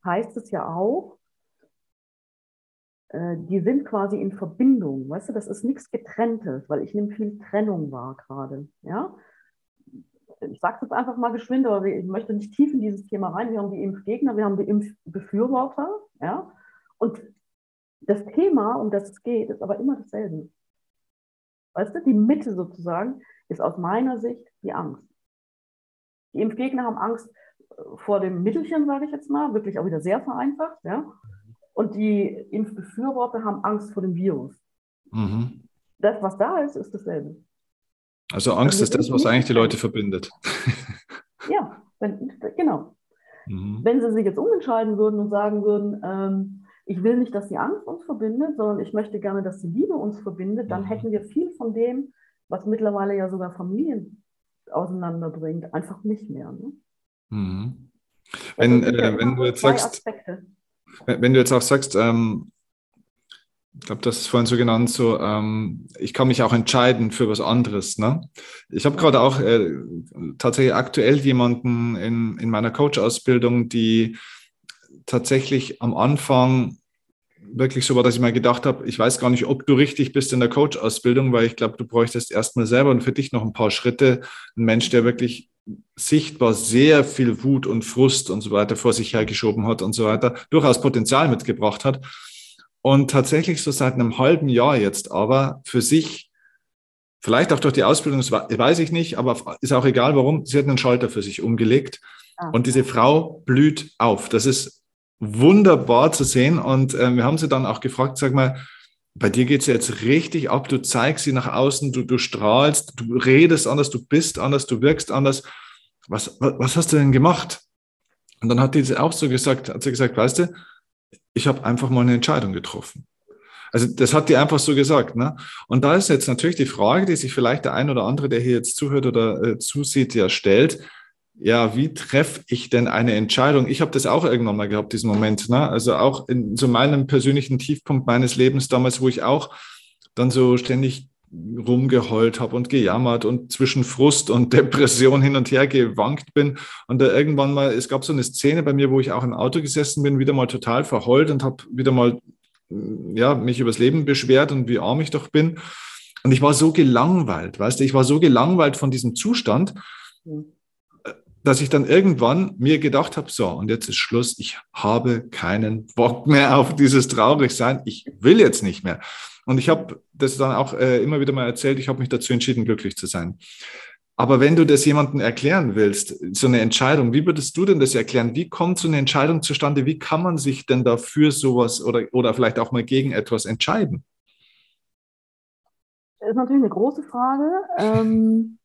heißt es ja auch, äh, die sind quasi in Verbindung. Weißt du, das ist nichts Getrenntes, weil ich nehme viel Trennung wahr gerade. Ja? Ich sage es jetzt einfach mal geschwind, aber ich möchte nicht tief in dieses Thema rein. Wir haben die Impfgegner, wir haben die Impfbefürworter. Ja? Und das Thema, um das es geht, ist aber immer dasselbe. Weißt du, die Mitte sozusagen ist aus meiner Sicht die Angst. Die Impfgegner haben Angst vor dem Mittelchen, sage ich jetzt mal, wirklich auch wieder sehr vereinfacht. Ja? Und die Impfbefürworter haben Angst vor dem Virus. Mhm. Das, was da ist, ist dasselbe. Also Angst ist das, was eigentlich die Leute verbindet. [laughs] Ja, wenn, genau. Mhm. Wenn sie sich jetzt umentscheiden würden und sagen würden, ähm, ich will nicht, dass die Angst uns verbindet, sondern ich möchte gerne, dass die Liebe uns verbindet, dann mhm. hätten wir viel von dem, was mittlerweile ja sogar Familien auseinanderbringt, einfach nicht mehr. Ne? Mhm. Wenn, also, äh, wenn du jetzt sagst, wenn du jetzt auch sagst, ähm, ich glaube, das ist vorhin so genannt, so, ähm, ich kann mich auch entscheiden für was anderes. Ne? Ich habe gerade auch äh, tatsächlich aktuell jemanden in, in meiner Coach-Ausbildung, die tatsächlich am Anfang wirklich so war, dass ich mal gedacht habe, ich weiß gar nicht, ob du richtig bist in der Coach-Ausbildung, weil ich glaube, du bräuchtest erstmal selber und für dich noch ein paar Schritte. Ein Mensch, der wirklich sichtbar sehr viel Wut und Frust und so weiter vor sich hergeschoben hat und so weiter, durchaus Potenzial mitgebracht hat. Und tatsächlich so seit einem halben Jahr jetzt aber für sich, vielleicht auch durch die Ausbildung, das weiß ich nicht, aber ist auch egal warum, sie hat einen Schalter für sich umgelegt. Ah. Und diese Frau blüht auf. Das ist wunderbar zu sehen. Und äh, wir haben sie dann auch gefragt, sag mal, bei dir geht es jetzt richtig ab, du zeigst sie nach außen, du, du strahlst, du redest anders, du bist anders, du wirkst anders. Was, was, was hast du denn gemacht? Und dann hat sie auch so gesagt, hat sie gesagt, weißt du, ich habe einfach mal eine Entscheidung getroffen. Also das hat die einfach so gesagt. Ne? Und da ist jetzt natürlich die Frage, die sich vielleicht der ein oder andere, der hier jetzt zuhört oder äh, zusieht, ja stellt ja, wie treffe ich denn eine Entscheidung? Ich habe das auch irgendwann mal gehabt, diesen Moment. Ne? Also auch in so meinem persönlichen Tiefpunkt meines Lebens damals, wo ich auch dann so ständig rumgeheult habe und gejammert und zwischen Frust und [laughs] Depression hin und her gewankt bin. Und da irgendwann mal, es gab so eine Szene bei mir, wo ich auch im Auto gesessen bin, wieder mal total verheult und habe wieder mal ja, mich übers Leben beschwert und wie arm ich doch bin. Und ich war so gelangweilt, weißt du, ich war so gelangweilt von diesem Zustand, dass ich dann irgendwann mir gedacht habe, so, und jetzt ist Schluss, ich habe keinen Bock mehr auf dieses Traurigsein, ich will jetzt nicht mehr. Und ich habe das dann auch äh, immer wieder mal erzählt, ich habe mich dazu entschieden, glücklich zu sein. Aber wenn du das jemandem erklären willst, so eine Entscheidung, wie würdest du denn das erklären? Wie kommt so eine Entscheidung zustande? Wie kann man sich denn dafür sowas oder, oder vielleicht auch mal gegen etwas entscheiden? Das ist natürlich eine große Frage. Ähm, hm,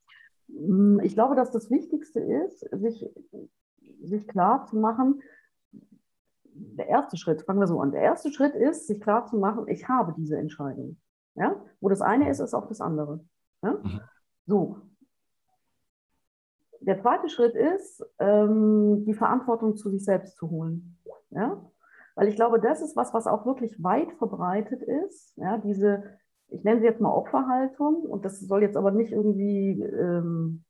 ich glaube, dass das Wichtigste ist, sich, sich klar zu machen, der erste Schritt, fangen wir so an. Der erste Schritt ist, sich klar zu machen, ich habe diese Entscheidung. Ja? Wo das eine ist, ist auch das andere. Ja? Mhm. So. Der zweite Schritt ist, ähm, die Verantwortung zu sich selbst zu holen. Ja? Weil ich glaube, das ist was, was auch wirklich weit verbreitet ist. Ja? Diese ich nenne sie jetzt mal Opferhaltung und das soll jetzt aber nicht irgendwie, ähm,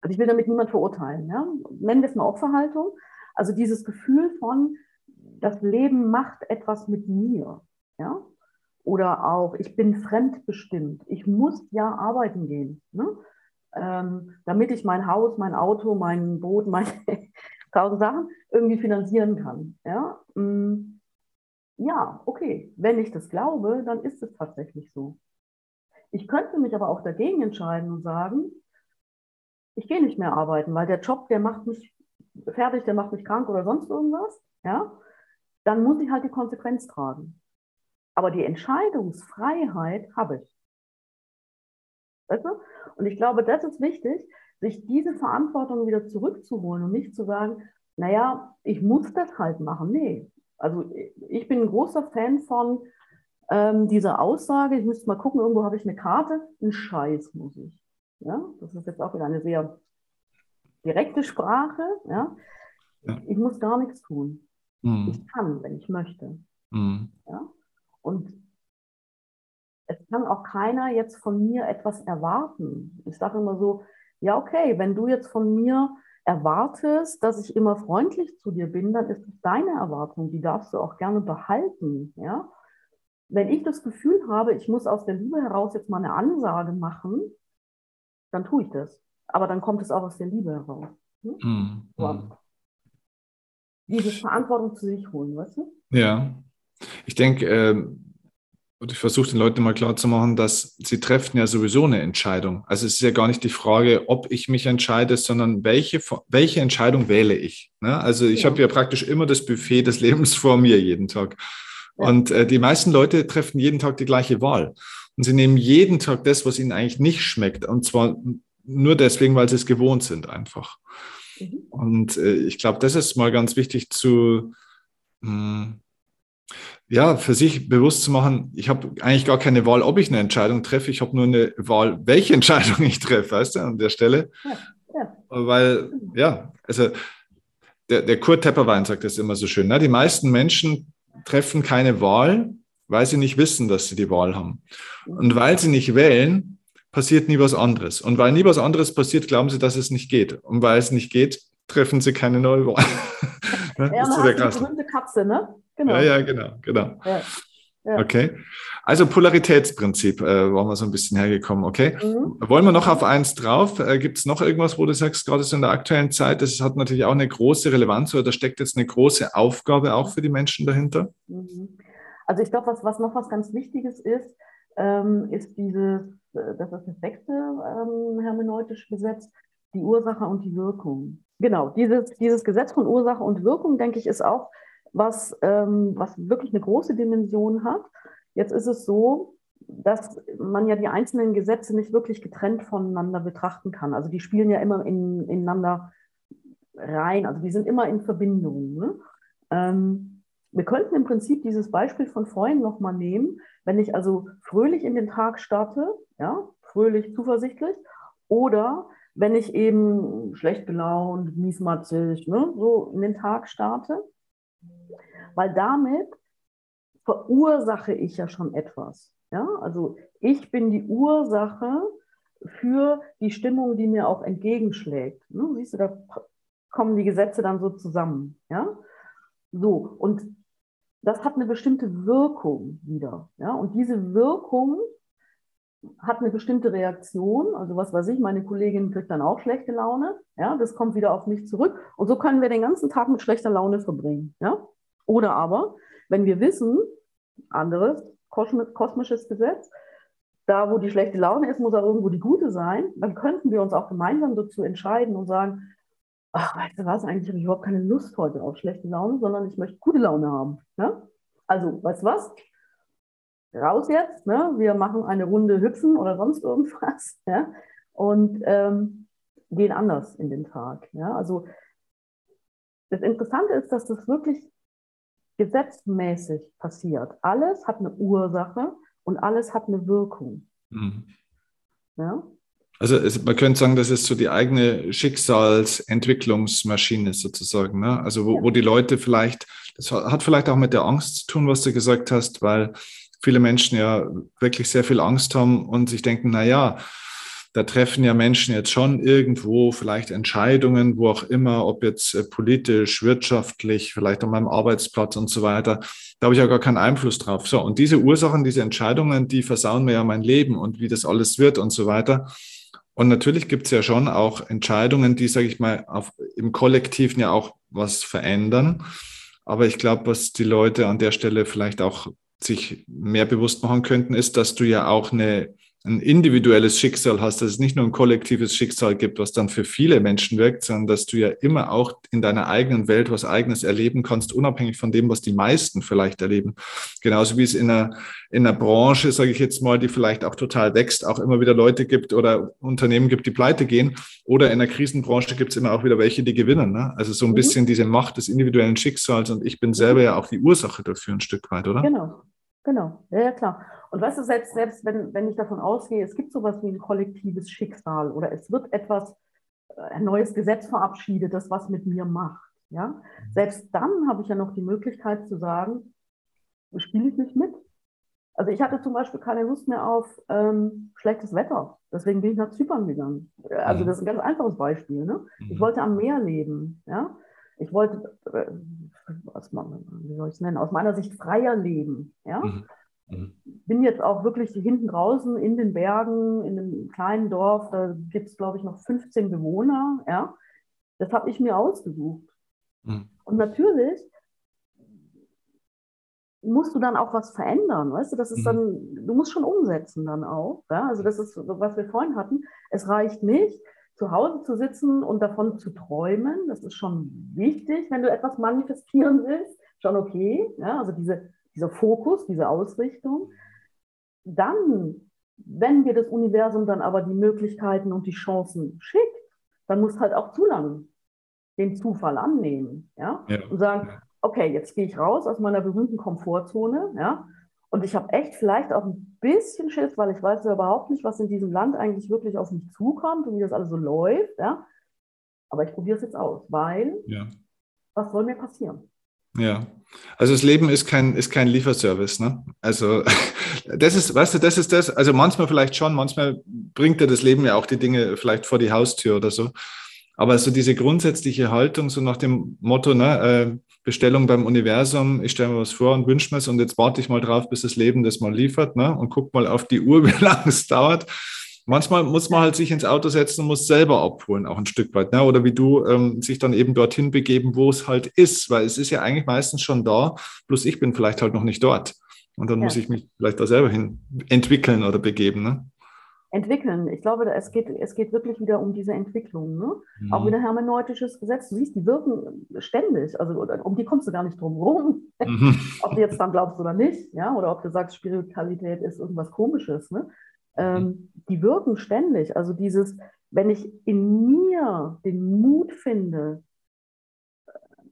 also ich will damit niemand verurteilen, ja? nennen wir es mal Opferhaltung. Also dieses Gefühl von, das Leben macht etwas mit mir, ja, oder auch, ich bin fremdbestimmt, ich muss ja arbeiten gehen, ne? ähm, damit ich mein Haus, mein Auto, mein Boot, meine [laughs] tausend Sachen irgendwie finanzieren kann, ja. Mm ja, okay, wenn ich das glaube, dann ist es tatsächlich so. Ich könnte mich aber auch dagegen entscheiden und sagen, ich gehe nicht mehr arbeiten, weil der Job, der macht mich fertig, der macht mich krank oder sonst irgendwas, ja, dann muss ich halt die Konsequenz tragen. Aber die Entscheidungsfreiheit habe ich. Und ich glaube, das ist wichtig, sich diese Verantwortung wieder zurückzuholen und nicht zu sagen, naja, ich muss das halt machen. Nee, also ich bin ein großer Fan von ähm, dieser Aussage, ich müsste mal gucken, irgendwo habe ich eine Karte, ein Scheiß muss ich. Ja? Das ist jetzt auch wieder eine sehr direkte Sprache. Ja? ja. Ich muss gar nichts tun. Mhm. Ich kann, wenn ich möchte. Mhm. Ja? Und es kann auch keiner jetzt von mir etwas erwarten. Ich sage immer so, ja, okay, wenn du jetzt von mir erwartest, dass ich immer freundlich zu dir bin, dann ist es deine Erwartung, die darfst du auch gerne behalten. Ja? Wenn ich das Gefühl habe, ich muss aus der Liebe heraus jetzt mal eine Ansage machen, dann tue ich das. Aber dann kommt es auch aus der Liebe heraus. Hm? Mm, mm. Diese Verantwortung zu sich holen, weißt du? Ja. Ich denke, äh, und ich versuche den Leuten mal klar zu machen, dass sie treffen ja sowieso eine Entscheidung. Also es ist ja gar nicht die Frage, ob ich mich entscheide, sondern welche, welche Entscheidung wähle ich. Ne? Also ich ja. habe ja praktisch immer das Buffet des Lebens vor mir jeden Tag. Ja. Und äh, die meisten Leute treffen jeden Tag die gleiche Wahl. Und sie nehmen jeden Tag das, was ihnen eigentlich nicht schmeckt. Und zwar nur deswegen, weil sie es gewohnt sind einfach. Mhm. Und äh, ich glaube, das ist mal ganz wichtig zu, mh, hm, ja, für sich bewusst zu machen, ich habe eigentlich gar keine Wahl, ob ich eine Entscheidung treffe, ich habe nur eine Wahl, welche [laughs] Entscheidung ich treffe, weißt du, an der Stelle. Ja, ja. Weil, ja, also der, der Kurt Tepperwein sagt das immer so schön, ne? die meisten Menschen treffen keine Wahl, weil sie nicht wissen, dass sie die Wahl haben. Und weil sie nicht wählen, passiert nie was anderes. Und weil nie was anderes passiert, glauben sie, dass es nicht geht. Und weil es nicht geht, treffen sie keine neue Wahl. [laughs] ne? Ja, das ist so der Katze, ne? Genau. Ja, ja, genau, genau. Ja. Ja. Okay. Also Polaritätsprinzip äh, waren wir so ein bisschen hergekommen, okay? Mhm. Wollen wir noch auf eins drauf? Äh, Gibt es noch irgendwas, wo du sagst, gerade so in der aktuellen Zeit, das hat natürlich auch eine große Relevanz oder da steckt jetzt eine große Aufgabe auch für die Menschen dahinter? Mhm. Also ich glaube, was, was noch was ganz Wichtiges ist, ähm, ist dieses, äh, das ist das sechste ähm, hermeneutische Gesetz, die Ursache und die Wirkung. Genau, dieses, dieses Gesetz von Ursache und Wirkung, denke ich, ist auch was, ähm, was wirklich eine große Dimension hat. Jetzt ist es so, dass man ja die einzelnen Gesetze nicht wirklich getrennt voneinander betrachten kann. Also die spielen ja immer in, ineinander rein, also die sind immer in Verbindung. Ne? Ähm, wir könnten im Prinzip dieses Beispiel von vorhin nochmal nehmen, wenn ich also fröhlich in den Tag starte, ja, fröhlich, zuversichtlich, oder wenn ich eben schlecht gelaunt, miesmatzig, ne, so in den Tag starte, weil damit verursache ich ja schon etwas. Ja? Also ich bin die Ursache für die Stimmung, die mir auch entgegenschlägt. Ne? Siehst du, da kommen die Gesetze dann so zusammen. Ja? So, und das hat eine bestimmte Wirkung wieder. Ja? Und diese Wirkung hat eine bestimmte Reaktion. Also was weiß ich, meine Kollegin kriegt dann auch schlechte Laune. Ja? Das kommt wieder auf mich zurück. Und so können wir den ganzen Tag mit schlechter Laune verbringen. Ja? Oder aber, wenn wir wissen, anderes kosmisches Gesetz, da wo die schlechte Laune ist, muss auch irgendwo die gute sein, dann könnten wir uns auch gemeinsam dazu entscheiden und sagen, ach, weißt du was, eigentlich habe ich überhaupt keine Lust heute auf schlechte Laune, sondern ich möchte gute Laune haben. Ja? Also, weißt du was? Raus jetzt, ne? wir machen eine Runde Hüpfen oder sonst irgendwas [laughs] ja? und ähm, gehen anders in den Tag. Ja? Also, das Interessante ist, dass das wirklich gesetzmäßig passiert. Alles hat eine Ursache und alles hat eine Wirkung. Mhm. Ja? Also es, man könnte sagen, das ist so die eigene Schicksalsentwicklungsmaschine sozusagen. Ne? Also wo, ja. wo die Leute vielleicht, das hat vielleicht auch mit der Angst zu tun, was du gesagt hast, weil viele Menschen ja wirklich sehr viel Angst haben und sich denken, na ja, da treffen ja Menschen jetzt schon irgendwo vielleicht Entscheidungen, wo auch immer, ob jetzt äh, politisch, wirtschaftlich, vielleicht an meinem Arbeitsplatz und so weiter. Da habe ich ja gar keinen Einfluss drauf. So, und diese Ursachen, diese Entscheidungen, die versauen mir ja mein Leben und wie das alles wird und so weiter. Und natürlich gibt es ja schon auch Entscheidungen, die, sage ich mal, auf, im Kollektiven ja auch was verändern. Aber ich glaube, was die Leute an der Stelle vielleicht auch sich mehr bewusst machen könnten, ist, dass du ja auch eine ein individuelles Schicksal hast, dass es nicht nur ein kollektives Schicksal gibt, was dann für viele Menschen wirkt, sondern dass du ja immer auch in deiner eigenen Welt was eigenes erleben kannst, unabhängig von dem, was die meisten vielleicht erleben. Genauso wie es in einer, in einer Branche, sage ich jetzt mal, die vielleicht auch total wächst, auch immer wieder Leute gibt oder Unternehmen gibt, die pleite gehen. Oder in der Krisenbranche gibt es immer auch wieder welche, die gewinnen. Ne? Also so ein mhm. bisschen diese Macht des individuellen Schicksals und ich bin selber ja auch die Ursache dafür ein Stück weit, oder? Genau, genau, ja, ja klar. Und weißt du, selbst, selbst wenn, wenn ich davon ausgehe, es gibt sowas wie ein kollektives Schicksal oder es wird etwas, äh, ein neues Gesetz verabschiedet, das was mit mir macht, ja, mhm. selbst dann habe ich ja noch die Möglichkeit zu sagen, spiele ich nicht mit. Also ich hatte zum Beispiel keine Lust mehr auf ähm, schlechtes Wetter. Deswegen bin ich nach Zypern gegangen. Also mhm. das ist ein ganz einfaches Beispiel. Ne? Ich mhm. wollte am Meer leben. Ja? Ich wollte, äh, was man, wie soll ich es nennen, aus meiner Sicht freier leben. Ja? Mhm. Mhm. Bin jetzt auch wirklich hinten draußen in den Bergen, in einem kleinen Dorf, da gibt es, glaube ich, noch 15 Bewohner. Ja? Das habe ich mir ausgesucht. Mhm. Und natürlich musst du dann auch was verändern, weißt du, das ist mhm. dann, du musst schon umsetzen dann auch, ja? also das ist, was wir vorhin hatten, es reicht nicht, zu Hause zu sitzen und davon zu träumen, das ist schon wichtig, wenn du etwas manifestieren willst, schon okay, ja? also diese dieser Fokus, diese Ausrichtung. Dann, wenn dir das Universum dann aber die Möglichkeiten und die Chancen schickt, dann musst halt auch zulangen. den Zufall annehmen, ja, ja. und sagen, okay, jetzt gehe ich raus aus meiner berühmten Komfortzone, ja, und ich habe echt vielleicht auch ein bisschen Schiss, weil ich weiß ja überhaupt nicht, was in diesem Land eigentlich wirklich auf mich zukommt und wie das alles so läuft, ja. Aber ich probiere es jetzt aus, weil ja. was soll mir passieren? Ja, also das Leben ist kein, ist kein Lieferservice. Ne? Also [laughs] das ist, weißt du, das ist das. Also manchmal vielleicht schon, manchmal bringt dir das Leben ja auch die Dinge vielleicht vor die Haustür oder so. Aber so diese grundsätzliche Haltung, so nach dem Motto, ne, äh, Bestellung beim Universum, ich stelle mir was vor und wünsche mir es und jetzt warte ich mal drauf, bis das Leben das mal liefert ne, und guck mal auf die Uhr, [laughs] wie lange es dauert. Manchmal muss man halt sich ins Auto setzen und muss selber abholen, auch ein Stück weit. Ne? Oder wie du ähm, sich dann eben dorthin begeben, wo es halt ist, weil es ist ja eigentlich meistens schon da, bloß ich bin vielleicht halt noch nicht dort. Und dann ja. muss ich mich vielleicht da selber hin entwickeln oder begeben. Ne? Entwickeln. Ich glaube, es geht, es geht wirklich wieder um diese Entwicklung. Ne? Mhm. Auch wieder hermeneutisches Gesetz. Du siehst, die wirken ständig. Also um die kommst du gar nicht drum rum. Mhm. [laughs] ob du jetzt dann glaubst oder nicht. Ja? Oder ob du sagst, Spiritualität ist irgendwas Komisches. Ne? ähm, mhm. die wirken ständig. Also dieses, wenn ich in mir den Mut finde,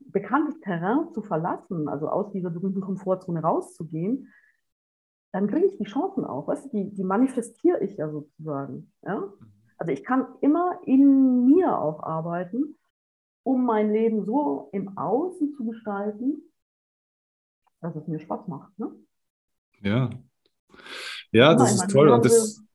bekanntes Terrain zu verlassen, also aus dieser berühmten Komfortzone rauszugehen, dann kriege ich die Chancen auch. Weißt du, die, die manifestiere ich ja sozusagen. Ja? Mhm. Also ich kann immer in mir auch arbeiten, um mein Leben so im Außen zu gestalten, dass es mir Spaß macht. Ne? Ja, ja, das ist toll. Und das sie,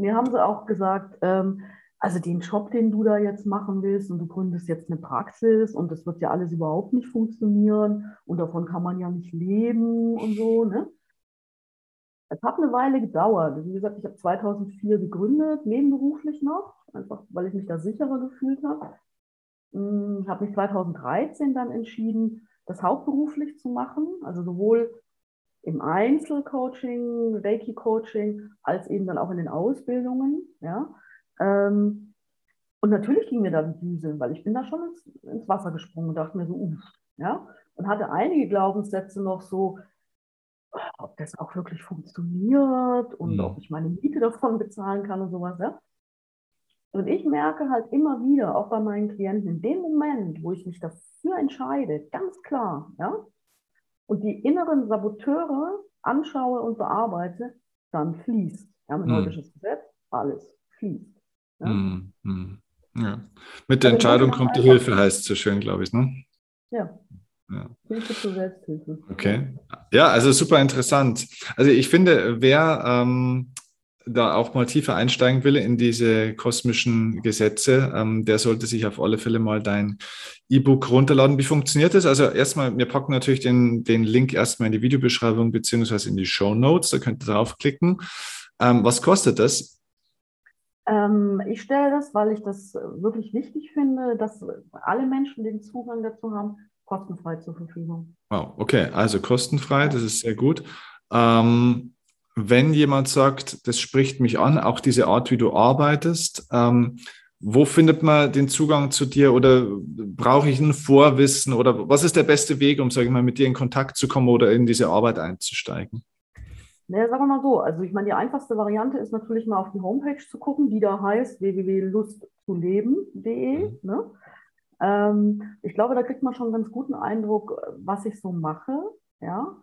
mir haben sie auch gesagt, ähm, also den Job, den du da jetzt machen willst und du gründest jetzt eine Praxis und das wird ja alles überhaupt nicht funktionieren und davon kann man ja nicht leben und so. Ne? Es hat eine Weile gedauert. Wie gesagt, ich habe 2004 gegründet, nebenberuflich noch, einfach weil ich mich da sicherer gefühlt habe. Ich hm, habe mich 2013 dann entschieden, das hauptberuflich zu machen, also sowohl im Einzelcoaching, Reiki-Coaching, als eben dann auch in den Ausbildungen. Ja. Ähm, und natürlich ging mir da die Düse, weil ich bin da schon ins, Wasser gesprungen und dachte mir so, uff, ja. Und hatte einige Glaubenssätze noch so, ob das auch wirklich funktioniert und ja. ob ich meine Miete davon bezahlen kann und sowas. Ja. Und ich merke halt immer wieder, auch bei meinen Klienten, in dem Moment, wo ich mich dafür entscheide, ganz klar, ja, und die inneren Saboteure anschaue und bearbeite, dann fließt. Ja, mit hm. Gesetz, alles fließt. Ja? Hm, hm. Ja. Mit der also Entscheidung kommt die Hilfe, heißt es so schön, glaube ich. Ne? Ja. Ja. Hilfe zur Selbsthilfe. Okay. Ja, also super interessant. Also ich finde, wer ähm, da auch mal tiefer einsteigen will in diese kosmischen Gesetze, ähm, der sollte sich auf alle Fälle mal dein E-Book runterladen. Wie funktioniert das? Also erstmal, wir packen natürlich den, den Link erstmal in die Videobeschreibung beziehungsweise in die Show Notes. Da könnt ihr draufklicken. Ähm, was kostet das? Ähm, ich stelle das, weil ich das wirklich wichtig finde, dass alle Menschen den Zugang dazu haben, kostenfrei zur Verfügung. Wow, okay, also kostenfrei, das ist sehr gut. Ähm, wenn jemand sagt, das spricht mich an, auch diese Art, wie du arbeitest, ähm, wo findet man den Zugang zu dir oder brauche ich ein Vorwissen oder was ist der beste Weg, um, sage ich mal, mit dir in Kontakt zu kommen oder in diese Arbeit einzusteigen? Naja, sagen wir mal so, also ich meine, die einfachste Variante ist natürlich mal auf die Homepage zu gucken, die da heißt www.lustzuleben.de. Mhm. Ne? Ähm, ich glaube, da kriegt man schon einen ganz guten Eindruck, was ich so mache. Ja.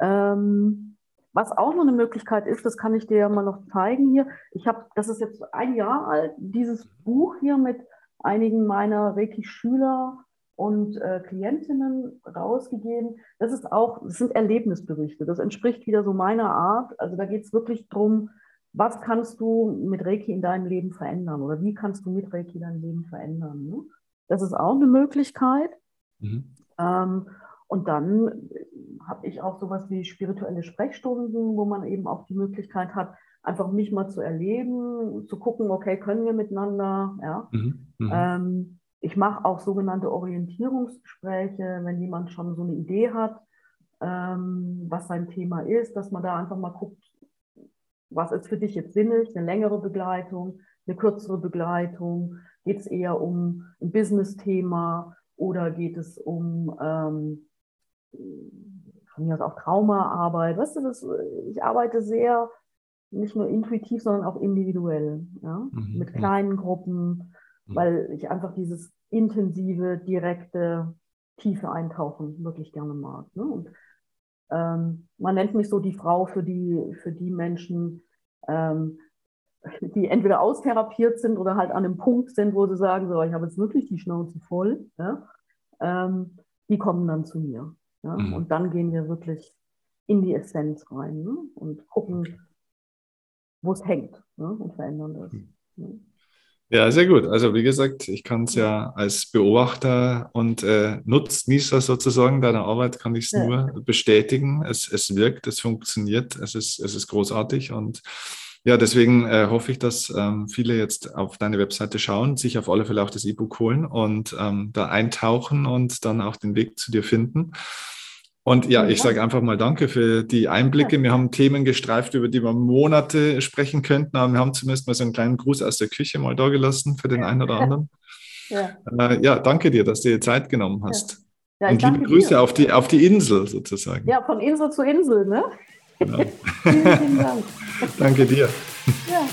Ähm, was auch noch eine Möglichkeit ist, das kann ich dir ja mal noch zeigen hier. Ich habe, das ist jetzt ein Jahr alt, dieses Buch hier mit einigen meiner Reiki-Schüler und äh, Klientinnen rausgegeben. Das ist auch, das sind Erlebnisberichte. Das entspricht wieder so meiner Art. Also da geht es wirklich darum, was kannst du mit Reiki in deinem Leben verändern oder wie kannst du mit Reiki dein Leben verändern. Ne? Das ist auch eine Möglichkeit. Mhm. Ähm, und dann habe ich auch sowas wie spirituelle Sprechstunden, wo man eben auch die Möglichkeit hat, einfach mich mal zu erleben, zu gucken, okay, können wir miteinander, ja. Mhm, mhm. ähm, ich mache auch sogenannte Orientierungsgespräche, wenn jemand schon so eine Idee hat, ähm, was sein Thema ist, dass man da einfach mal guckt, was ist für dich jetzt sinnig, eine längere Begleitung, eine kürzere Begleitung, geht es eher um ein Business-Thema oder geht es um ähm, von mir aus auch Traumaarbeit. Weißt du, das, ich arbeite sehr nicht nur intuitiv, sondern auch individuell, ja? Mhm. mit kleinen Gruppen. mhm. weil ich einfach dieses intensive, direkte, tiefe Eintauchen wirklich gerne mag. Ne? Und ähm, man nennt mich so die Frau für die, für die Menschen, ähm, die entweder austherapiert sind oder halt an einem Punkt sind, wo sie sagen, so, ich habe jetzt wirklich die Schnauze voll, ja? ähm, die kommen dann zu mir. Ja? Mhm. Und dann gehen wir wirklich in die Essenz rein ne? und gucken, wo es hängt ne? und verändern das. Ne? Ja, sehr gut. Also wie gesagt, ich kann es ja als Beobachter und äh, Nutznießer sozusagen deiner Arbeit kann ich es ja. nur bestätigen. Es, es wirkt, es funktioniert, es ist, es ist großartig und ja, deswegen äh, hoffe ich, dass ähm, viele jetzt auf deine Webseite schauen, sich auf alle Fälle auch das E-Book holen und ähm, da eintauchen und dann auch den Weg zu dir finden. Und ja, ich sage einfach mal Danke für die Einblicke. Wir haben Themen gestreift, über die wir Monate sprechen könnten, aber wir haben zumindest mal so einen kleinen Gruß aus der Küche mal da gelassen für den einen oder anderen. [laughs] Ja, äh, ja danke dir, dass du dir Zeit genommen hast. Ja. Ja, Und liebe Grüße auf die, auf die Insel sozusagen. Ja, von Insel zu Insel, ne? Genau. vielen, vielen Dank. danke dir. Ja.